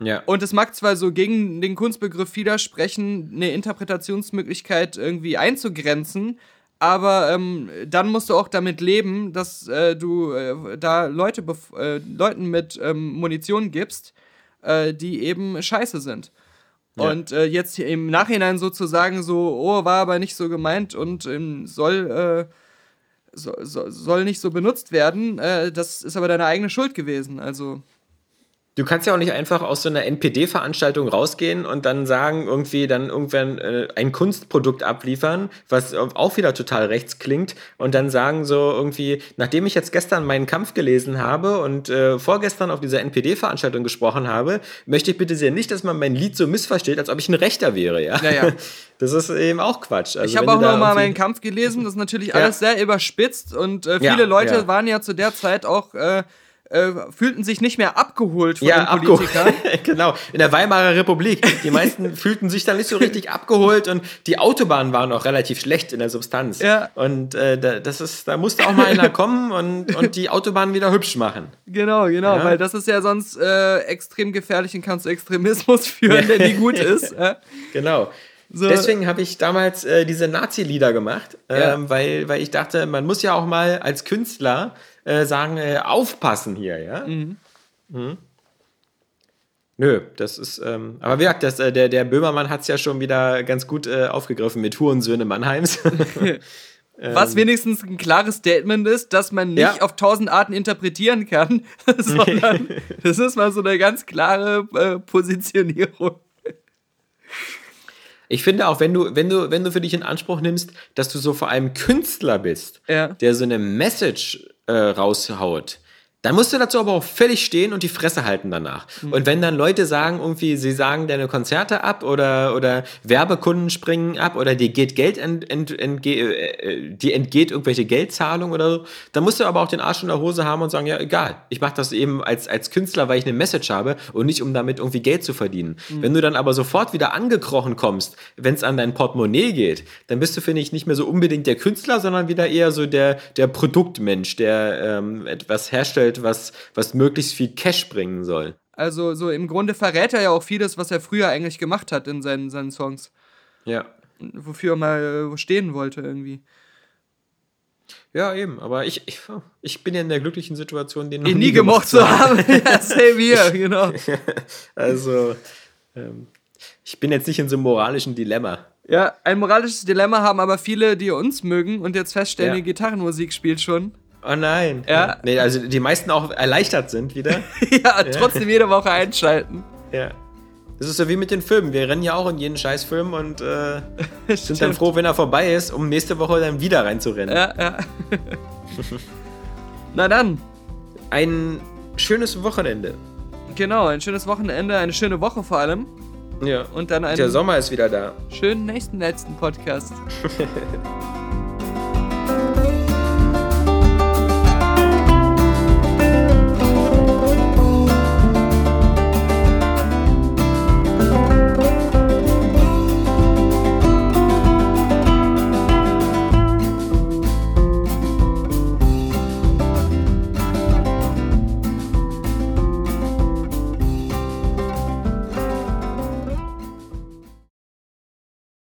Ja. Und es mag zwar so gegen den Kunstbegriff widersprechen, eine Interpretationsmöglichkeit irgendwie einzugrenzen, aber ähm, dann musst du auch damit leben, dass äh, du äh, da Leute äh, Leuten mit ähm, Munition gibst, äh, die eben scheiße sind. Und äh, jetzt im Nachhinein sozusagen so, oh, war aber nicht so gemeint und ähm, soll, äh, so, so, soll nicht so benutzt werden, äh, das ist aber deine eigene Schuld gewesen. Also. Du kannst ja auch nicht einfach aus so einer NPD-Veranstaltung rausgehen und dann sagen, irgendwie dann irgendwann äh, ein Kunstprodukt abliefern, was auch wieder total rechts klingt und dann sagen so irgendwie, nachdem ich jetzt gestern meinen Kampf gelesen habe und äh, vorgestern auf dieser NPD-Veranstaltung gesprochen habe, möchte ich bitte sehr nicht, dass man mein Lied so missversteht, als ob ich ein Rechter wäre, ja. ja, ja. Das ist eben auch Quatsch. Also, ich habe auch noch mal meinen Kampf gelesen, das ist natürlich alles ja. sehr überspitzt und äh, viele Leute waren ja zu der Zeit auch äh, äh, fühlten sich nicht mehr abgeholt von ja, den Politikern. genau, in der Weimarer Republik. Die meisten fühlten sich dann nicht so richtig abgeholt und die Autobahnen waren auch relativ schlecht in der Substanz. Ja. Und äh, das ist, da musste auch mal einer kommen und, und die Autobahnen wieder hübsch machen. Genau, genau, ja. weil das ist ja sonst äh, extrem gefährlich und kann zu Extremismus führen, der nie gut ist. Genau. So. Deswegen habe ich damals äh, diese Nazi-Lieder gemacht, ähm, weil, weil ich dachte, man muss ja auch mal als Künstler äh, sagen, äh, aufpassen hier, ja. Mhm. Mhm. Nö, das ist, ähm, aber wie gesagt, das, äh, der, der Böhmermann hat es ja schon wieder ganz gut äh, aufgegriffen mit Hurensöhne Mannheims. Was ähm. wenigstens ein klares Statement ist, dass man nicht ja. auf tausend Arten interpretieren kann, sondern das ist mal so eine ganz klare äh, Positionierung. Ich finde auch, wenn du, wenn du, wenn du für dich in Anspruch nimmst, dass du so vor allem Künstler bist, ja. der so eine Message äh, raushaut, dann musst du dazu aber auch völlig stehen und die Fresse halten danach. Mhm. Und wenn dann Leute sagen, irgendwie, sie sagen deine Konzerte ab oder, oder Werbekunden springen ab oder dir geht Geld ent, ent, entge, äh, dir entgeht irgendwelche Geldzahlungen oder so, dann musst du aber auch den Arsch in der Hose haben und sagen, ja, egal, ich mache das eben als, als Künstler, weil ich eine Message habe und nicht, um damit irgendwie Geld zu verdienen. Mhm. Wenn du dann aber sofort wieder angekrochen kommst, wenn es an dein Portemonnaie geht, dann bist du, finde ich, nicht mehr so unbedingt der Künstler, sondern wieder eher so der, der Produktmensch, der ähm, etwas herstellt, was, was möglichst viel Cash bringen soll. Also so im Grunde verrät er ja auch vieles, was er früher eigentlich gemacht hat in seinen, seinen Songs. Ja. Wofür er mal äh, stehen wollte irgendwie. Ja, eben, aber ich, ich, ich bin ja in der glücklichen Situation, den noch nie, nie gemocht zu haben. ja, same here, genau. also, ähm, ich bin jetzt nicht in so einem moralischen Dilemma. Ja, ein moralisches Dilemma haben aber viele, die uns mögen und jetzt feststellen, ja. die Gitarrenmusik spielt schon. Oh nein. Ja. Nee, also die meisten auch erleichtert sind wieder. ja, trotzdem jede Woche einschalten. Ja. Das ist so wie mit den Filmen. Wir rennen ja auch in jeden Scheißfilm und äh, sind dann froh, wenn er vorbei ist, um nächste Woche dann wieder reinzurennen. Ja, ja. Na dann. Ein schönes Wochenende. Genau, ein schönes Wochenende, eine schöne Woche vor allem. Ja. Und dann einen Der Sommer ist wieder da. Schönen nächsten letzten Podcast.